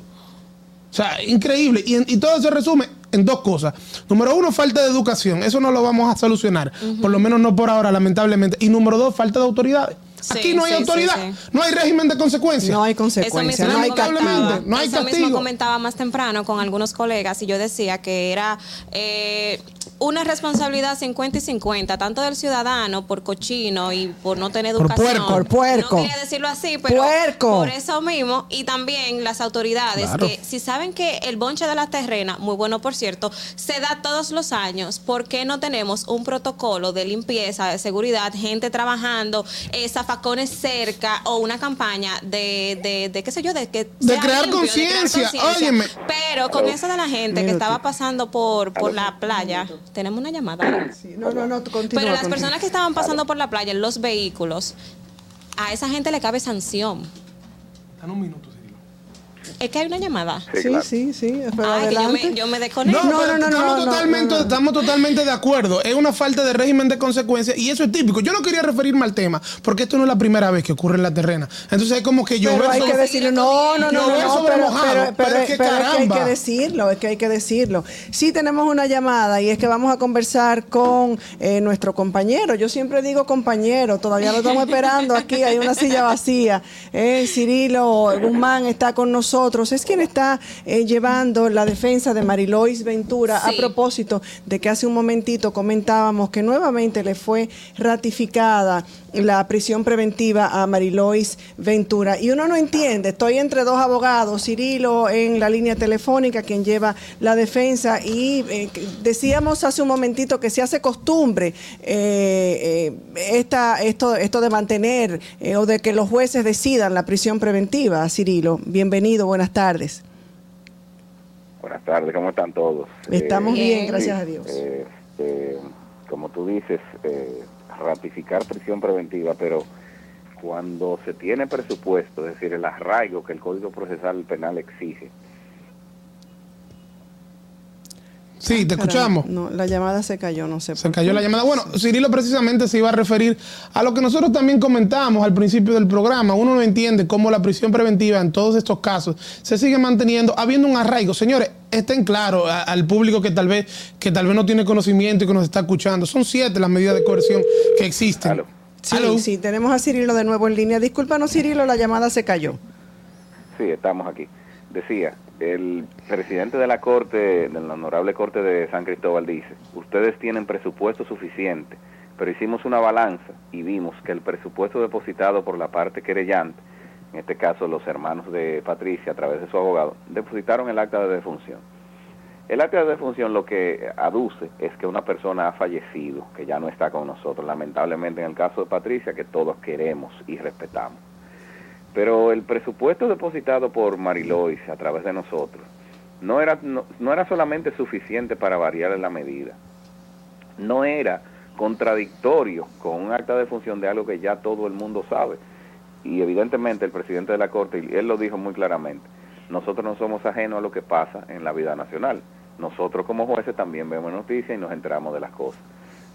O sea, increíble. Y, y todo se resume en dos cosas. Número uno, falta de educación. Eso no lo vamos a solucionar. Por lo menos no por ahora, lamentablemente. Y número dos, falta de autoridades. Sí, Aquí no hay sí, autoridad. sí, sí. No hay régimen de consecuencias. No hay Eso consecuencias, mismo no hay lamentablemente, no hay eso mismo castigo. comentaba más temprano con algunos colegas y yo decía que era eh, una responsabilidad 50 y 50, tanto del ciudadano por cochino y por no tener Por educación. puerco. Por puerco. No quería decirlo así, pero Puerco. por eso mismo y también las autoridades Claro. que si saben que el bonche de la terrena, muy bueno por cierto, se da todos los años, ¿por qué no tenemos un protocolo de limpieza, de seguridad, gente trabajando, eh, zafacones cerca o una campaña de, de, de qué sé yo, de que De sea crear limpio, de crear conciencia, óyeme. Pero con eso de la gente que estaba pasando por, por la playa, tenemos una llamada. No, no, no, continúa. Pero las continúa. personas que estaban pasando por la playa en los vehículos, a esa gente le cabe sanción. Es que hay una llamada. Sí, sí, sí. Pero Ay, que yo me, yo me desconecto. No, pero estamos, totalmente, estamos totalmente de acuerdo. Es una falta de régimen de consecuencias y eso es típico. Yo no quería referirme al tema porque esto no es la primera vez que ocurre en la terrena. Entonces es como que yo Pero hay que decirlo, no, no, no, no, sobre pero, mojado, pero- pero- pero es que pero es que hay que decirlo, es que hay que decirlo. Sí tenemos una llamada y es que vamos a conversar con eh, nuestro compañero. Yo siempre digo compañero, todavía lo estamos esperando aquí, hay una silla vacía. Eh, Cirilo Guzmán está con nosotros, es quien está eh, llevando la defensa de Marilois Ventura a propósito de que hace un momentito comentábamos que nuevamente le fue ratificada la prisión preventiva a Marilois Ventura. Y uno no entiende, estoy entre dos abogados, Cirilo en la línea telefónica, quien lleva la defensa, y eh, decíamos hace un momentito que se hace costumbre eh, esta, esto, esto de mantener o de que los jueces decidan la prisión preventiva. Cirilo, bienvenido, buenas tardes. Buenas tardes, ¿cómo están todos? Estamos bien, sí, gracias a Dios. eh, este, como tú dices, eh, ratificar prisión preventiva, pero cuando se tiene presupuesto, es decir, el arraigo que el Código Procesal Penal exige, Sí, te escuchamos. No, la llamada se cayó, no sé. Se cayó la llamada. Bueno, Cirilo precisamente se iba a referir a lo que nosotros también comentábamos al principio del programa. Uno no entiende cómo la prisión preventiva en todos estos casos se sigue manteniendo, habiendo un arraigo. Señores, estén claros a- al público que tal vez que tal vez no tiene conocimiento y que nos está escuchando. Son siete las medidas de coerción que existen. Sí, sí, tenemos a Cirilo de nuevo en línea. Discúlpanos, Cirilo, la llamada se cayó. sí, estamos aquí. Decía, el presidente de la Corte, de la Honorable Corte de San Cristóbal dice, ustedes tienen presupuesto suficiente, pero hicimos una balanza y vimos que el presupuesto depositado por la parte querellante en este caso los hermanos de Patricia a través de su abogado, depositaron el acta de defunción. El acta de defunción lo que aduce es que una persona ha fallecido, que ya no está con nosotros, lamentablemente en el caso de Patricia, que todos queremos y respetamos. Pero el presupuesto depositado por Marilois a través de nosotros no era, no, no era solamente suficiente para variar la medida, no era contradictorio con un acta de función de algo que ya todo el mundo sabe. Y evidentemente el presidente de la Corte, y él lo dijo muy claramente, nosotros no somos ajenos a lo que pasa en la vida nacional. Nosotros como jueces también vemos noticias y nos enteramos de las cosas.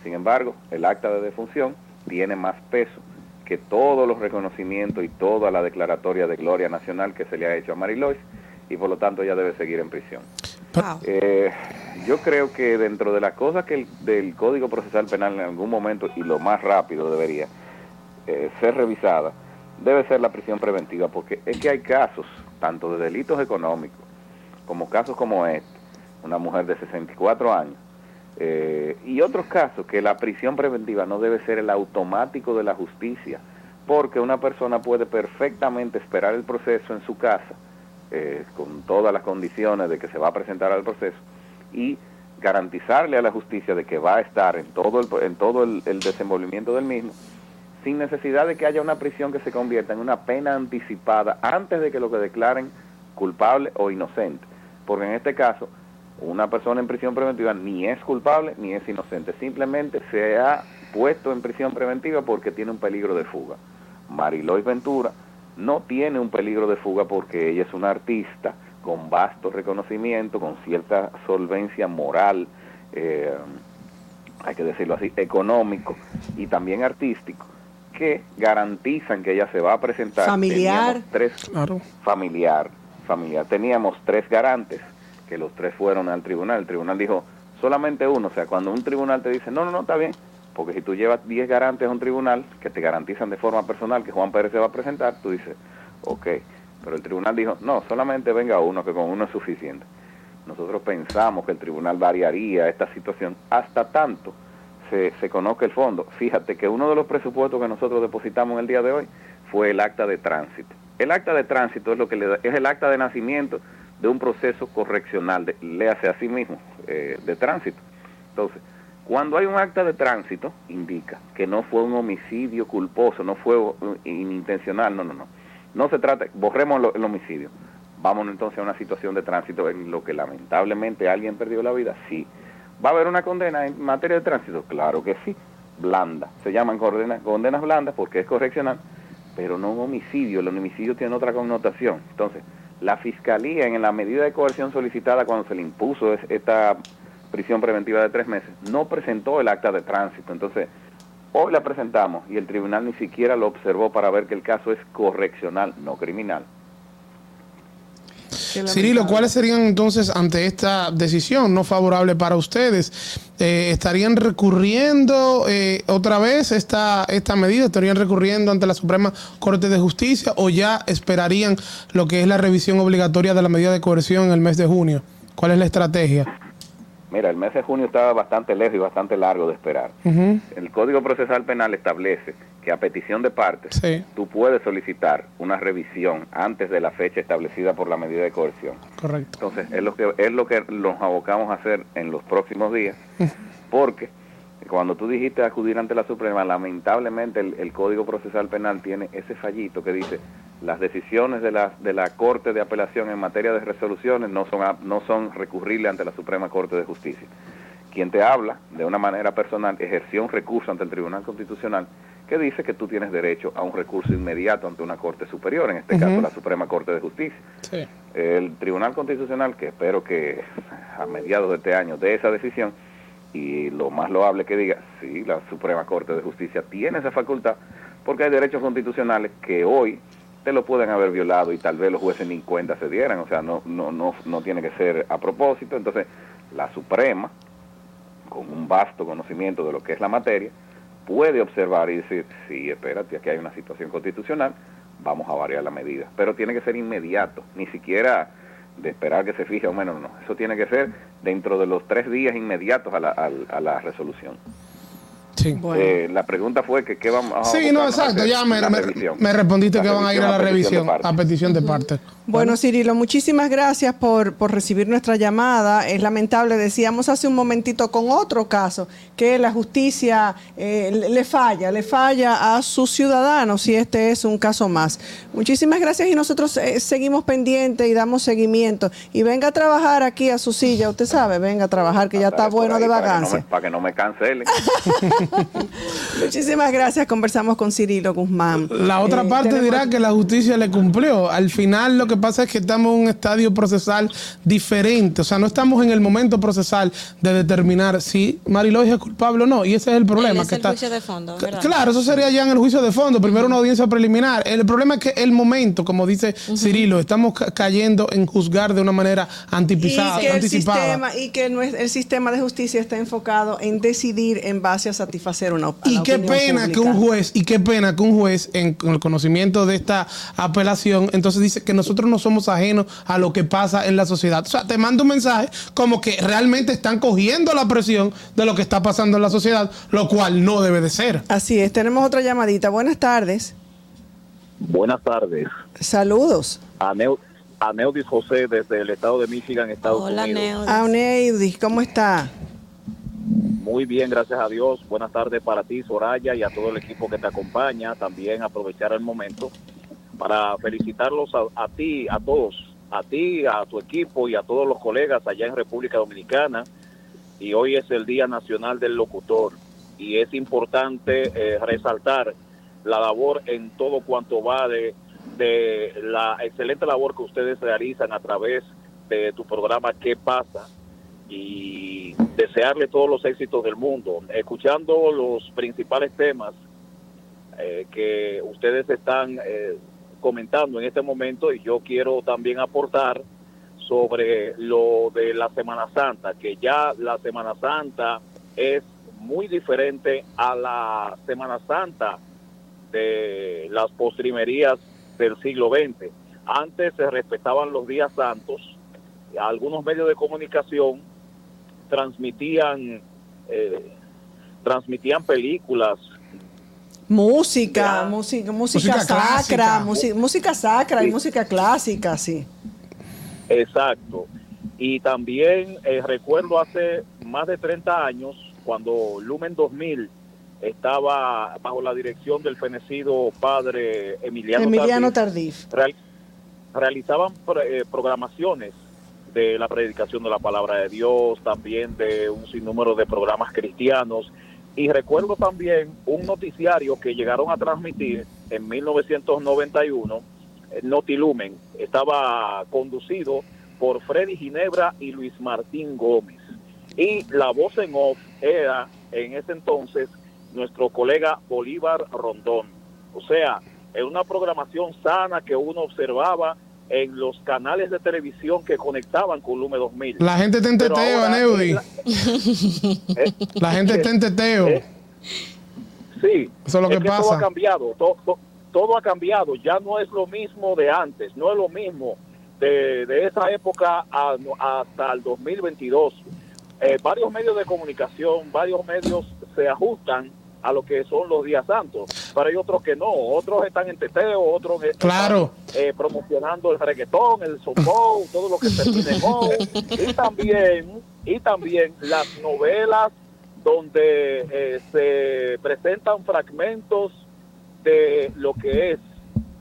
Sin embargo, el acta de defunción tiene más peso que todos los reconocimientos y toda la declaratoria de gloria nacional que se le ha hecho a Marilois y por lo tanto ella debe seguir en prisión. Eh, yo creo que dentro de las cosas que el del Código Procesal Penal en algún momento y lo más rápido debería eh, ser revisada, debe ser la prisión preventiva, porque es que hay casos, tanto de delitos económicos como casos como este, una mujer de 64 años, eh, y otros casos que la prisión preventiva no debe ser el automático de la justicia, porque una persona puede perfectamente esperar el proceso en su casa, eh, con todas las condiciones de que se va a presentar al proceso, y garantizarle a la justicia de que va a estar en todo el, en todo el, el desenvolvimiento del mismo, sin necesidad de que haya una prisión que se convierta en una pena anticipada antes de que lo que declaren culpable o inocente. Porque en este caso, una persona en prisión preventiva ni es culpable ni es inocente, simplemente se ha puesto en prisión preventiva porque tiene un peligro de fuga. Marilois Ventura no tiene un peligro de fuga porque ella es una artista con vasto reconocimiento, con cierta solvencia moral, eh, hay que decirlo así, económico y también artístico, que garantizan que ella se va a presentar. Familiar. Teníamos Tres, Familiar, familiar. Teníamos tres garantes, que los tres fueron al tribunal. El tribunal dijo, solamente uno. O sea, cuando un tribunal te dice, no, no, no, está bien, porque si tú llevas 10 garantes a un tribunal que te garantizan de forma personal que Juan Pérez se va a presentar, tú dices, ok. Pero el tribunal dijo, no, solamente venga uno, que con uno es suficiente. Nosotros pensamos que el tribunal variaría esta situación hasta tanto se, se conozca el fondo. Fíjate que uno de los presupuestos que nosotros depositamos en el día de hoy fue el acta de tránsito. El acta de tránsito es lo que le da, es el acta de nacimiento de un proceso correccional, de, léase a sí mismo, eh, de tránsito. Entonces, cuando hay un acta de tránsito, indica que no fue un homicidio culposo, no fue inintencional, no, no, no. No se trata, borremos lo- el homicidio. Vámonos entonces a una situación de tránsito en lo que lamentablemente alguien perdió la vida, sí. ¿Va a haber una condena en materia de tránsito? Claro que sí, blanda. Se llaman condenas, condenas blandas porque es correccional, pero no un homicidio. El homicidio tiene otra connotación. Entonces, la fiscalía, en la medida de coerción solicitada cuando se le impuso es- esta prisión preventiva de tres meses, no presentó el acta de tránsito. Entonces, hoy la presentamos y el tribunal ni siquiera lo observó para ver que el caso es correccional, no criminal. Cirilo, ¿cuáles serían entonces ante esta decisión no favorable para ustedes? Eh, ¿Estarían recurriendo eh, otra vez esta, esta medida? ¿Estarían recurriendo ante la Suprema Corte de Justicia o ya esperarían lo que es la revisión obligatoria de la medida de coerción en el mes de junio? ¿Cuál es la estrategia? Mira, el mes de junio estaba bastante lejos y bastante largo de esperar. El Código Procesal Penal establece que a petición de partes Sí, tú puedes solicitar una revisión antes de la fecha establecida por la medida de coerción. correcto. Entonces, es lo que es lo que nos abocamos a hacer en los próximos días, porque cuando tú dijiste acudir ante la Suprema, lamentablemente el, el Código Procesal Penal tiene ese fallito que dice las decisiones de la, de la Corte de Apelación en materia de resoluciones no son, no son recurribles ante la Suprema Corte de Justicia. Quien te habla de una manera personal ejerció un recurso ante el Tribunal Constitucional que dice que tú tienes derecho a un recurso inmediato ante una Corte Superior, en este caso la Suprema Corte de Justicia. Sí. El Tribunal Constitucional, que espero que a mediados de este año dé esa decisión, y lo más loable que diga, sí, la Suprema Corte de Justicia tiene esa facultad, porque hay derechos constitucionales que hoy te lo pueden haber violado y tal vez los jueces ni cuenta se dieran, o sea, no, no, no, no tiene que ser a propósito. Entonces, la Suprema, con un vasto conocimiento de lo que es la materia, puede observar y decir, sí, espérate, aquí hay una situación constitucional, vamos a variar la medida. Pero tiene que ser inmediato, ni siquiera de esperar que se fije o menos, no. Eso tiene que ser dentro de los tres días inmediatos a la, al- a la resolución. Eh, la pregunta fue que qué vamos a Sí, no, exacto. Ya me, me- respondiste La que van a ir a la revisión revisión a petición de a petición de parte. Bueno, Cirilo, muchísimas gracias por, por recibir nuestra llamada. Es lamentable, decíamos hace un momentito con otro caso, que la justicia eh, le falla, le falla a sus ciudadanos y este es un caso más. Muchísimas gracias y nosotros eh, seguimos pendientes y damos seguimiento. Y venga a trabajar aquí a su silla, usted sabe, venga a trabajar que ya está bueno de Para que no me- Para que no me cancelen. Muchísimas gracias, conversamos con Cirilo Guzmán. La otra Eh, parte tenemos- dirá que la justicia le cumplió. Al final lo que pasa es que estamos en un estadio procesal diferente. O sea, no estamos en el momento procesal de determinar si Mariloy es culpable o no. Y ese es el problema. es que el está... juicio de fondo, ¿verdad? Claro, eso sería ya en el juicio de fondo. Primero una audiencia preliminar. El problema es que el momento, como dice Cirilo, estamos ca- cayendo en juzgar de una manera anticipada. y que el anticipada. sistema y que el sistema de justicia está enfocado en decidir en base a satisfacer una op- a Y qué opinión pena que un juez, y qué pena que un juez, en, con el conocimiento de esta apelación, entonces dice que nosotros no somos ajenos a lo que pasa en la sociedad. O sea, te manda un mensaje como que realmente están cogiendo la presión de lo que está pasando en la sociedad, lo cual no debe de ser. Así es, tenemos otra llamadita. Buenas tardes. Buenas tardes. Saludos. A, Neu- a Neudis José desde el estado de Michigan, Estados Unidos. Auneidis, ¿cómo está? Muy bien, gracias a Dios. Buenas tardes para ti, Soraya, y a todo el equipo que te acompaña. También aprovechar el momento para felicitarlos a, a ti, a todos, a ti, a tu equipo y a todos los colegas allá en República Dominicana. Y hoy es el Día Nacional del Locutor. Y es importante eh, resaltar la labor en todo cuanto va de, de la excelente labor que ustedes realizan a través de tu programa ¿Qué pasa? y desearle todos los éxitos del mundo. Escuchando los principales temas eh, que ustedes están eh, comentando en este momento y yo quiero también aportar sobre lo de la Semana Santa, que ya la Semana Santa es muy diferente a la Semana Santa de las postrimerías del siglo XX. Antes se respetaban los días santos, algunos medios de comunicación transmitían eh, transmitían películas Música, música, música, sacra, clásica. música, música sacra y música clásica, sí. Exacto. Y también eh, recuerdo hace más de 30 años, cuando Lumen 2000 estaba bajo la dirección del fenecido padre Emiliano, Emiliano Tardif, Tardif. real- realizaban eh, programaciones de la predicación de la palabra de Dios, también de un sinnúmero de programas cristianos. Y recuerdo también un noticiario que llegaron a transmitir en 1991, eh, Notilumen. Estaba conducido por Freddy Ginebra y Luis Martín Gómez. Y la voz en off era en ese entonces nuestro colega Bolívar Rondón. O sea, en una programación sana que uno observaba en los canales de televisión que conectaban con Lume 2000. La gente está en teteo, Neudi. eh, la- eh, La gente está en teteo. eh, Sí, Eso es lo que todo pasa. ha cambiado, to- to- todo, ha cambiado, ya no es lo mismo de antes, no es lo mismo de, de esa época a- no- hasta el 2022. Eh, varios medios de comunicación, varios medios se ajustan a lo que son los días santos, pero hay otros que no, otros están en teteo, otros están, Claro. eh, promocionando el reggaetón, el softball, todo lo que en o, y también y también las novelas donde eh, se presentan fragmentos de lo que es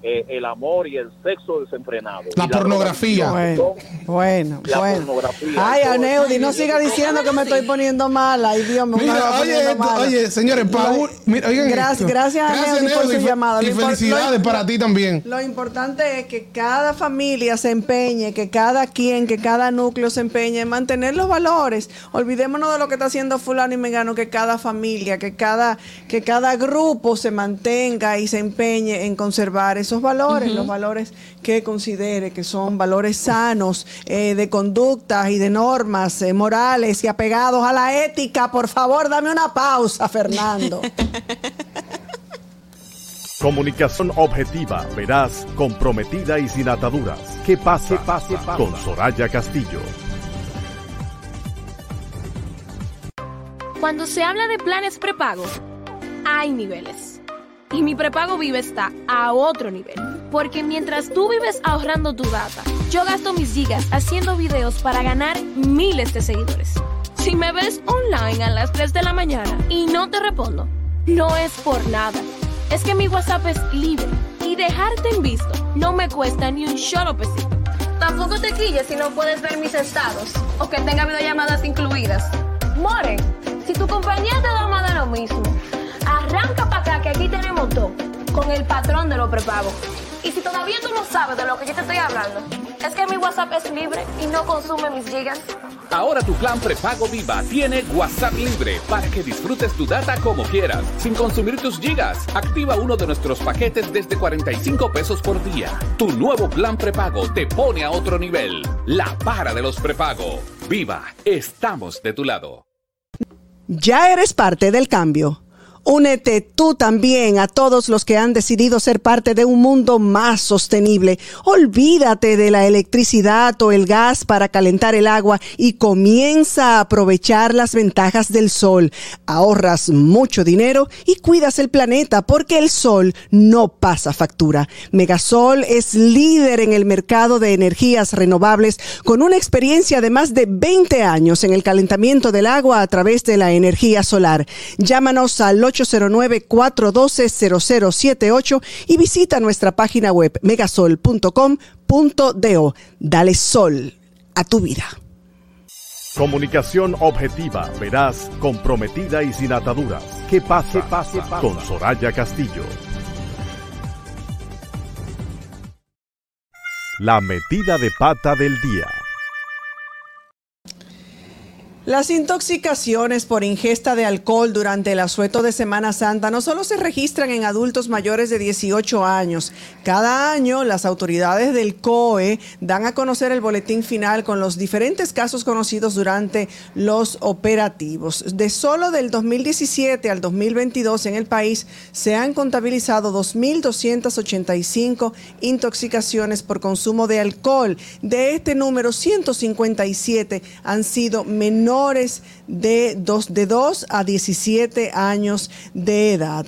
eh, el amor y el sexo desenfrenado. La Y pornografía. drogadicción, Bueno, la bueno. pornografía. Ay, Aneudi, no siga diciendo que me estoy poniendo mala. Ay, Dios mío. Mira, oye, esto, oye, señores, Paul, mira, oigan Gracias, esto. gracias, Aneudi, por su llamado. Y felicidades lo- para ti también. Lo importante es que cada familia se empeñe, que cada quien, que cada núcleo se empeñe en mantener los valores. Olvidémonos de lo que está haciendo fulano y mengano, que cada familia, que cada, que cada grupo se mantenga y se empeñe en conservar esos valores, los valores que considere que son valores sanos, eh, de conductas y de normas eh, morales y apegados a la ética. Por favor, dame una pausa, Fernando. Comunicación objetiva, veraz, comprometida y sin ataduras. ¿Qué pasa? pasa, Con Soraya Castillo. Cuando se habla de planes prepago, hay niveles. Y mi prepago Vive está a otro nivel. Porque mientras tú vives ahorrando tu data, yo gasto mis gigas haciendo videos para ganar miles de seguidores. Si me ves online a las 3 de la mañana y no te respondo, no es por nada. Es que mi WhatsApp es libre y dejarte en visto no me cuesta ni un solo pesito. Tampoco te quilles si no puedes ver mis estados o que tenga videollamadas incluidas. More, si tu compañía te da más de lo mismo, arranca para acá que aquí tenemos todo con el patrón de los prepagos. Y si todavía tú no sabes de lo que yo te estoy hablando, es que mi WhatsApp es libre y no consume mis gigas. Ahora tu plan prepago Viva tiene WhatsApp libre para que disfrutes tu data como quieras, sin consumir tus gigas. Activa uno de nuestros paquetes desde 45 pesos por día. Tu nuevo plan prepago te pone a otro nivel. La para de los prepago. Viva, estamos de tu lado. Ya eres parte del cambio. Únete tú también a todos los que han decidido ser parte de un mundo más sostenible. Olvídate de la electricidad o el gas para calentar el agua y comienza a aprovechar las ventajas del sol. Ahorras mucho dinero y cuidas el planeta porque el sol no pasa factura. Megasol es líder en el mercado de energías renovables con una experiencia de más de 20 años en el calentamiento del agua a través de la energía solar. Llámanos al 809-412-0078 y visita nuestra página web megasol.com.do. Dale sol a tu vida. Comunicación objetiva, veraz, comprometida y sin ataduras. ¿Qué pasa? pasa, Con Soraya Castillo. La metida de pata del día. Las intoxicaciones por ingesta de alcohol durante el asueto de Semana Santa no solo se registran en adultos mayores de 18 años. Cada año las autoridades del COE dan a conocer el boletín final con los diferentes casos conocidos durante los operativos. De solo del 2017 al 2022 en el país se han contabilizado 2.285 intoxicaciones por consumo de alcohol. De este número, 157 han sido menores de 2 de 2 a 17 años de edad.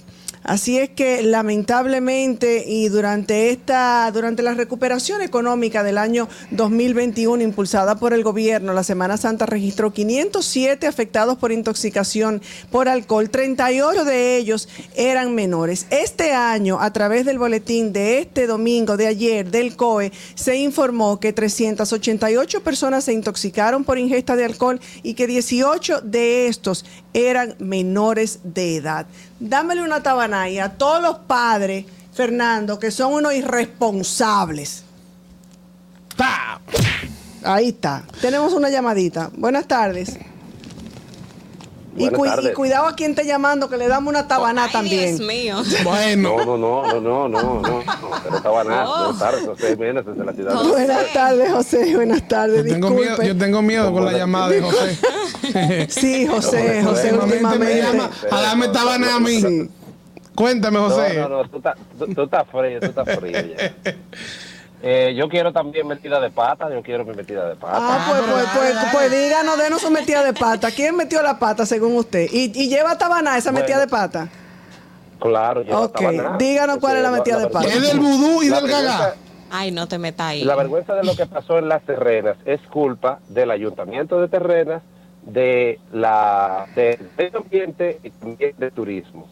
Así es que lamentablemente y durante esta durante la recuperación económica del año 2021 impulsada por el gobierno, la Semana Santa registró 507 afectados por intoxicación por alcohol, 38 de ellos eran menores. Este año, a través del boletín de este domingo de ayer del COE, se informó que 388 personas se intoxicaron por ingesta de alcohol y que 18 de estos eran menores de edad. Dámele una tabanaya a todos los padres, Fernando, que son unos irresponsables. ¡Pa! Ahí está. Tenemos una llamadita. Buenas tardes. Y, cu- y cuidado a quien esté llamando, que le damos una tabaná también. mío. Bueno. No, no, no, no, no, no, no, pero estaba nada. Oh. Buenas tardes, José Jiménez desde la ciudad. Buenas tardes, José. Buenas tardes. Yo tengo, miedo, Disculpe. yo tengo miedo con la llamada de José. Sí, José, José, Últimamente me llama a darme tabana a mí. Cuéntame, José. No, no, no, tú estás frío, tú estás frío ya. Eh, yo quiero también metida de pata, yo quiero mi metida de pata. Ah, pues, pues, pues, pues díganos, denos su metida de pata. ¿Quién metió la pata según usted? ¿Y, y lleva tabaná esa Bueno. metida de pata? Claro, yo Ok, díganos cuál es la metida de pata. Es del vudú y La del gagá. Ay, no te metas ahí. La vergüenza de lo que pasó en las terrenas es culpa del ayuntamiento de terrenas, de la de medio ambiente y también de turismo.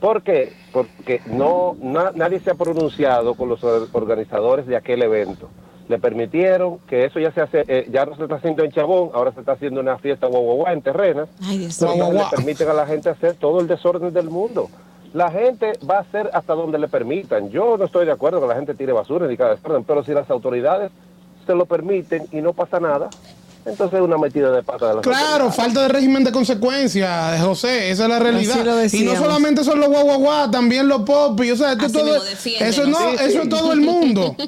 ¿Por qué? Porque no, na- nadie se ha pronunciado con los or- organizadores de aquel evento. Le permitieron que eso ya se hace, eh, ya no se está haciendo en Chabón, ahora se está haciendo una fiesta guau en terrenas. Ay, Dios le permiten a la gente hacer todo el desorden del mundo. La gente va a hacer hasta donde le permitan. Yo no estoy de acuerdo que la gente tire basura ni cada desorden, pero si las autoridades se lo permiten y no pasa nada, entonces es una metida de pata de las Claro, falta de régimen de consecuencias, José, esa es la realidad. Y no solamente son los guaguaguá, también los popis, o sea, esto todo, eso no, Sí, sí. eso es todo el mundo.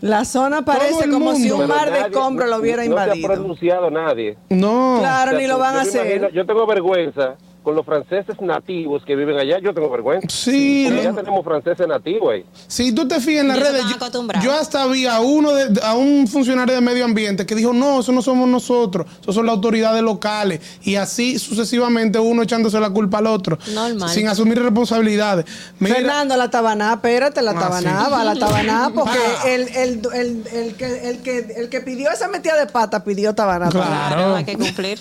La zona parece como si un mar de escombros lo hubiera no se ha invadido. pronunciado nadie. No. Claro, O sea, ni lo van a hacer. imagino- yo tengo vergüenza con los franceses nativos que viven allá, yo tengo vergüenza. Sí, Porque no. ya tenemos franceses nativos ahí. Si tú te fijas en las redes, yo, acostumbrados. yo hasta vi a uno de, a un funcionario de medio ambiente que dijo, no, eso no somos nosotros, eso son las autoridades locales. Y así sucesivamente uno echándose la culpa al otro. Normal. Sin asumir responsabilidades. Mira, Fernando, la tabaná, espérate, la Ah, tabaná, sí. va la tabaná, porque Ah. el, el, el, el que, el, que, el que pidió esa metida de pata pidió tabaná. Claro. hay que cumplir.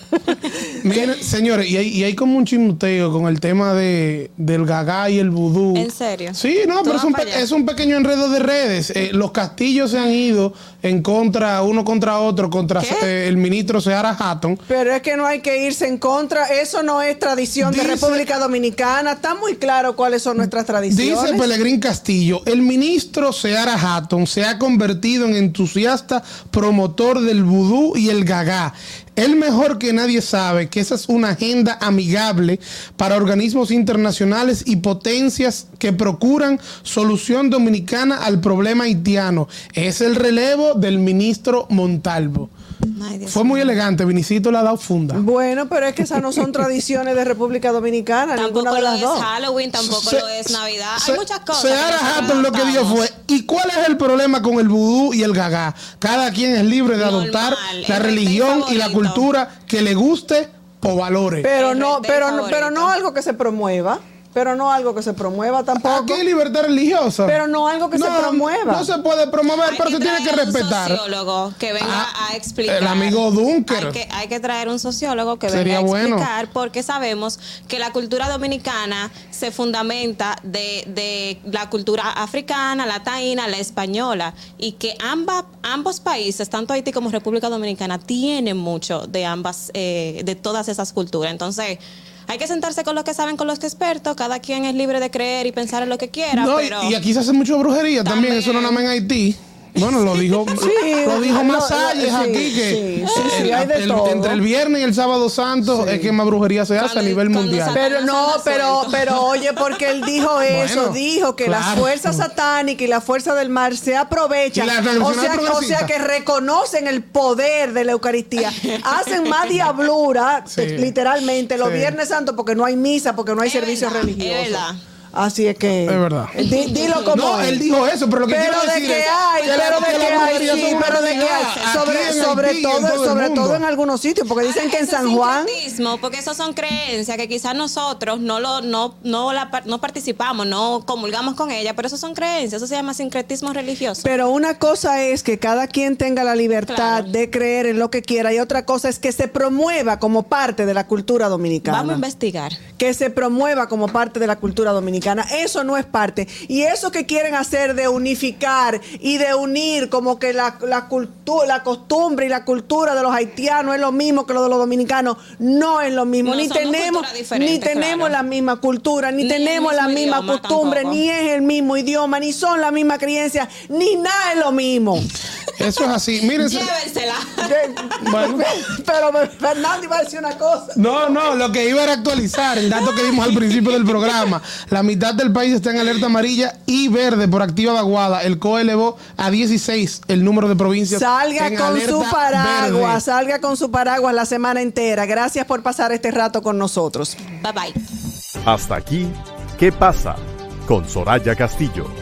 Miren, señores, y hay, y hay como un chimuteo con el tema de, del gagá y el vudú. ¿En serio? Sí, no, ¿Tú pero es un, es pequeño enredo de redes. Eh, los castillos se han ido en contra, uno contra otro, contra eh, el ministro Seara Hatton. Pero es que no hay que irse en contra. Eso no es tradición de República Dominicana. Está muy claro cuáles son nuestras tradiciones. Dice Pelegrín Castillo, el ministro Seara Hatton se ha convertido en entusiasta promotor del vudú y el gagá. Él mejor que nadie sabe que esa es una agenda amigable para organismos internacionales y potencias que procuran solución dominicana al problema haitiano. Es el relevo del ministro Montalvo. Fue muy elegante, Vinicito le ha dado funda. Bueno, pero es que esas no son tradiciones de República Dominicana, Tampoco de lo las es dos. Halloween, tampoco Se- lo es Navidad. Se- Hay muchas cosas. Seara Hatton lo que dijo fue, ¿y cuál es el problema con el vudú y el gagá? Cada quien es libre de adoptar la el religión y la cultura que le guste o valore. Pero El no, pero, no- favorito. pero no algo que se promueva. Pero no algo que se promueva tampoco. Aquí hay libertad religiosa. Pero no algo que se No, promueva. No se puede promover, Hay pero se tiene que traer un respetar. sociólogo que venga a explicar. Ah, el amigo Dunker. Hay que, hay que traer un sociólogo que Sería venga a bueno. explicar porque sabemos que la cultura dominicana se fundamenta de, de la cultura africana, la taína, la española y que ambas, ambos países, tanto Haití como República Dominicana, tienen mucho de ambas, eh, de todas esas culturas. Entonces, hay que sentarse con los que saben, con los expertos. Cada quien es libre de creer y pensar en lo que quiera. No, y- pero y, aquí se hace mucho brujería también, eso no nada más en Haití. Bueno, lo dijo, lo dijo no, Masalles sí, aquí que sí, sí, sí, el- hay de el- todo. entre el viernes y el sábado santo es que más brujería se hace a nivel mundial. Pero no, pero, pero oye, porque él dijo eso, Bueno, dijo que la claro. fuerza satánica y la fuerza del mar se aprovechan. La O sea, o sea que reconocen el poder de la Eucaristía. Hacen más diablura, Sí. literalmente, los Sí. Viernes Santos, porque no hay misa, porque no hay servicios religiosos. es verdad. Así es que. Es verdad. Di- dilo como No, él dijo eso, pero lo que pero quiero de decir que hay, que la- pero de que hay, sí, pero de que hay. Sobre, todo, todo el sobre todo mundo. en algunos sitios, porque dicen que en San Juan. sincretismo, porque eso son creencias que quizás nosotros no lo no no la no participamos, no comulgamos con ella, pero eso son creencias, eso se llama sincretismo religioso. Pero una cosa es que cada quien tenga la libertad de creer en lo que quiera y otra cosa es que se promueva como parte de la cultura dominicana. Vamos a investigar. Que se promueva como parte de la cultura dominicana. Eso no es parte. Y eso que quieren hacer de unificar y de unir como que la, la, la costumbre y la cultura de los haitianos es lo mismo que lo de los dominicanos, no es lo mismo. No, ni tenemos, ni tenemos claro. la misma cultura, ni, tenemos la misma costumbre, tampoco. ni es el mismo idioma, ni son la misma creencia, ni nada es lo mismo. Eso es así. Miren, se- Llévensela. Bueno. Pero Fernando iba a decir una cosa. No, no, lo que iba era actualizar el dato que dimos al principio del programa. La mitad del país está en alerta amarilla y verde por activa vaguada. El COE elevó a 16 el número de provincias. Salga en con alerta su paraguas, verde. salga con su paraguas la semana entera. Gracias por pasar este rato con nosotros. Bye bye. Hasta aquí, ¿qué pasa? Con Soraya Castillo.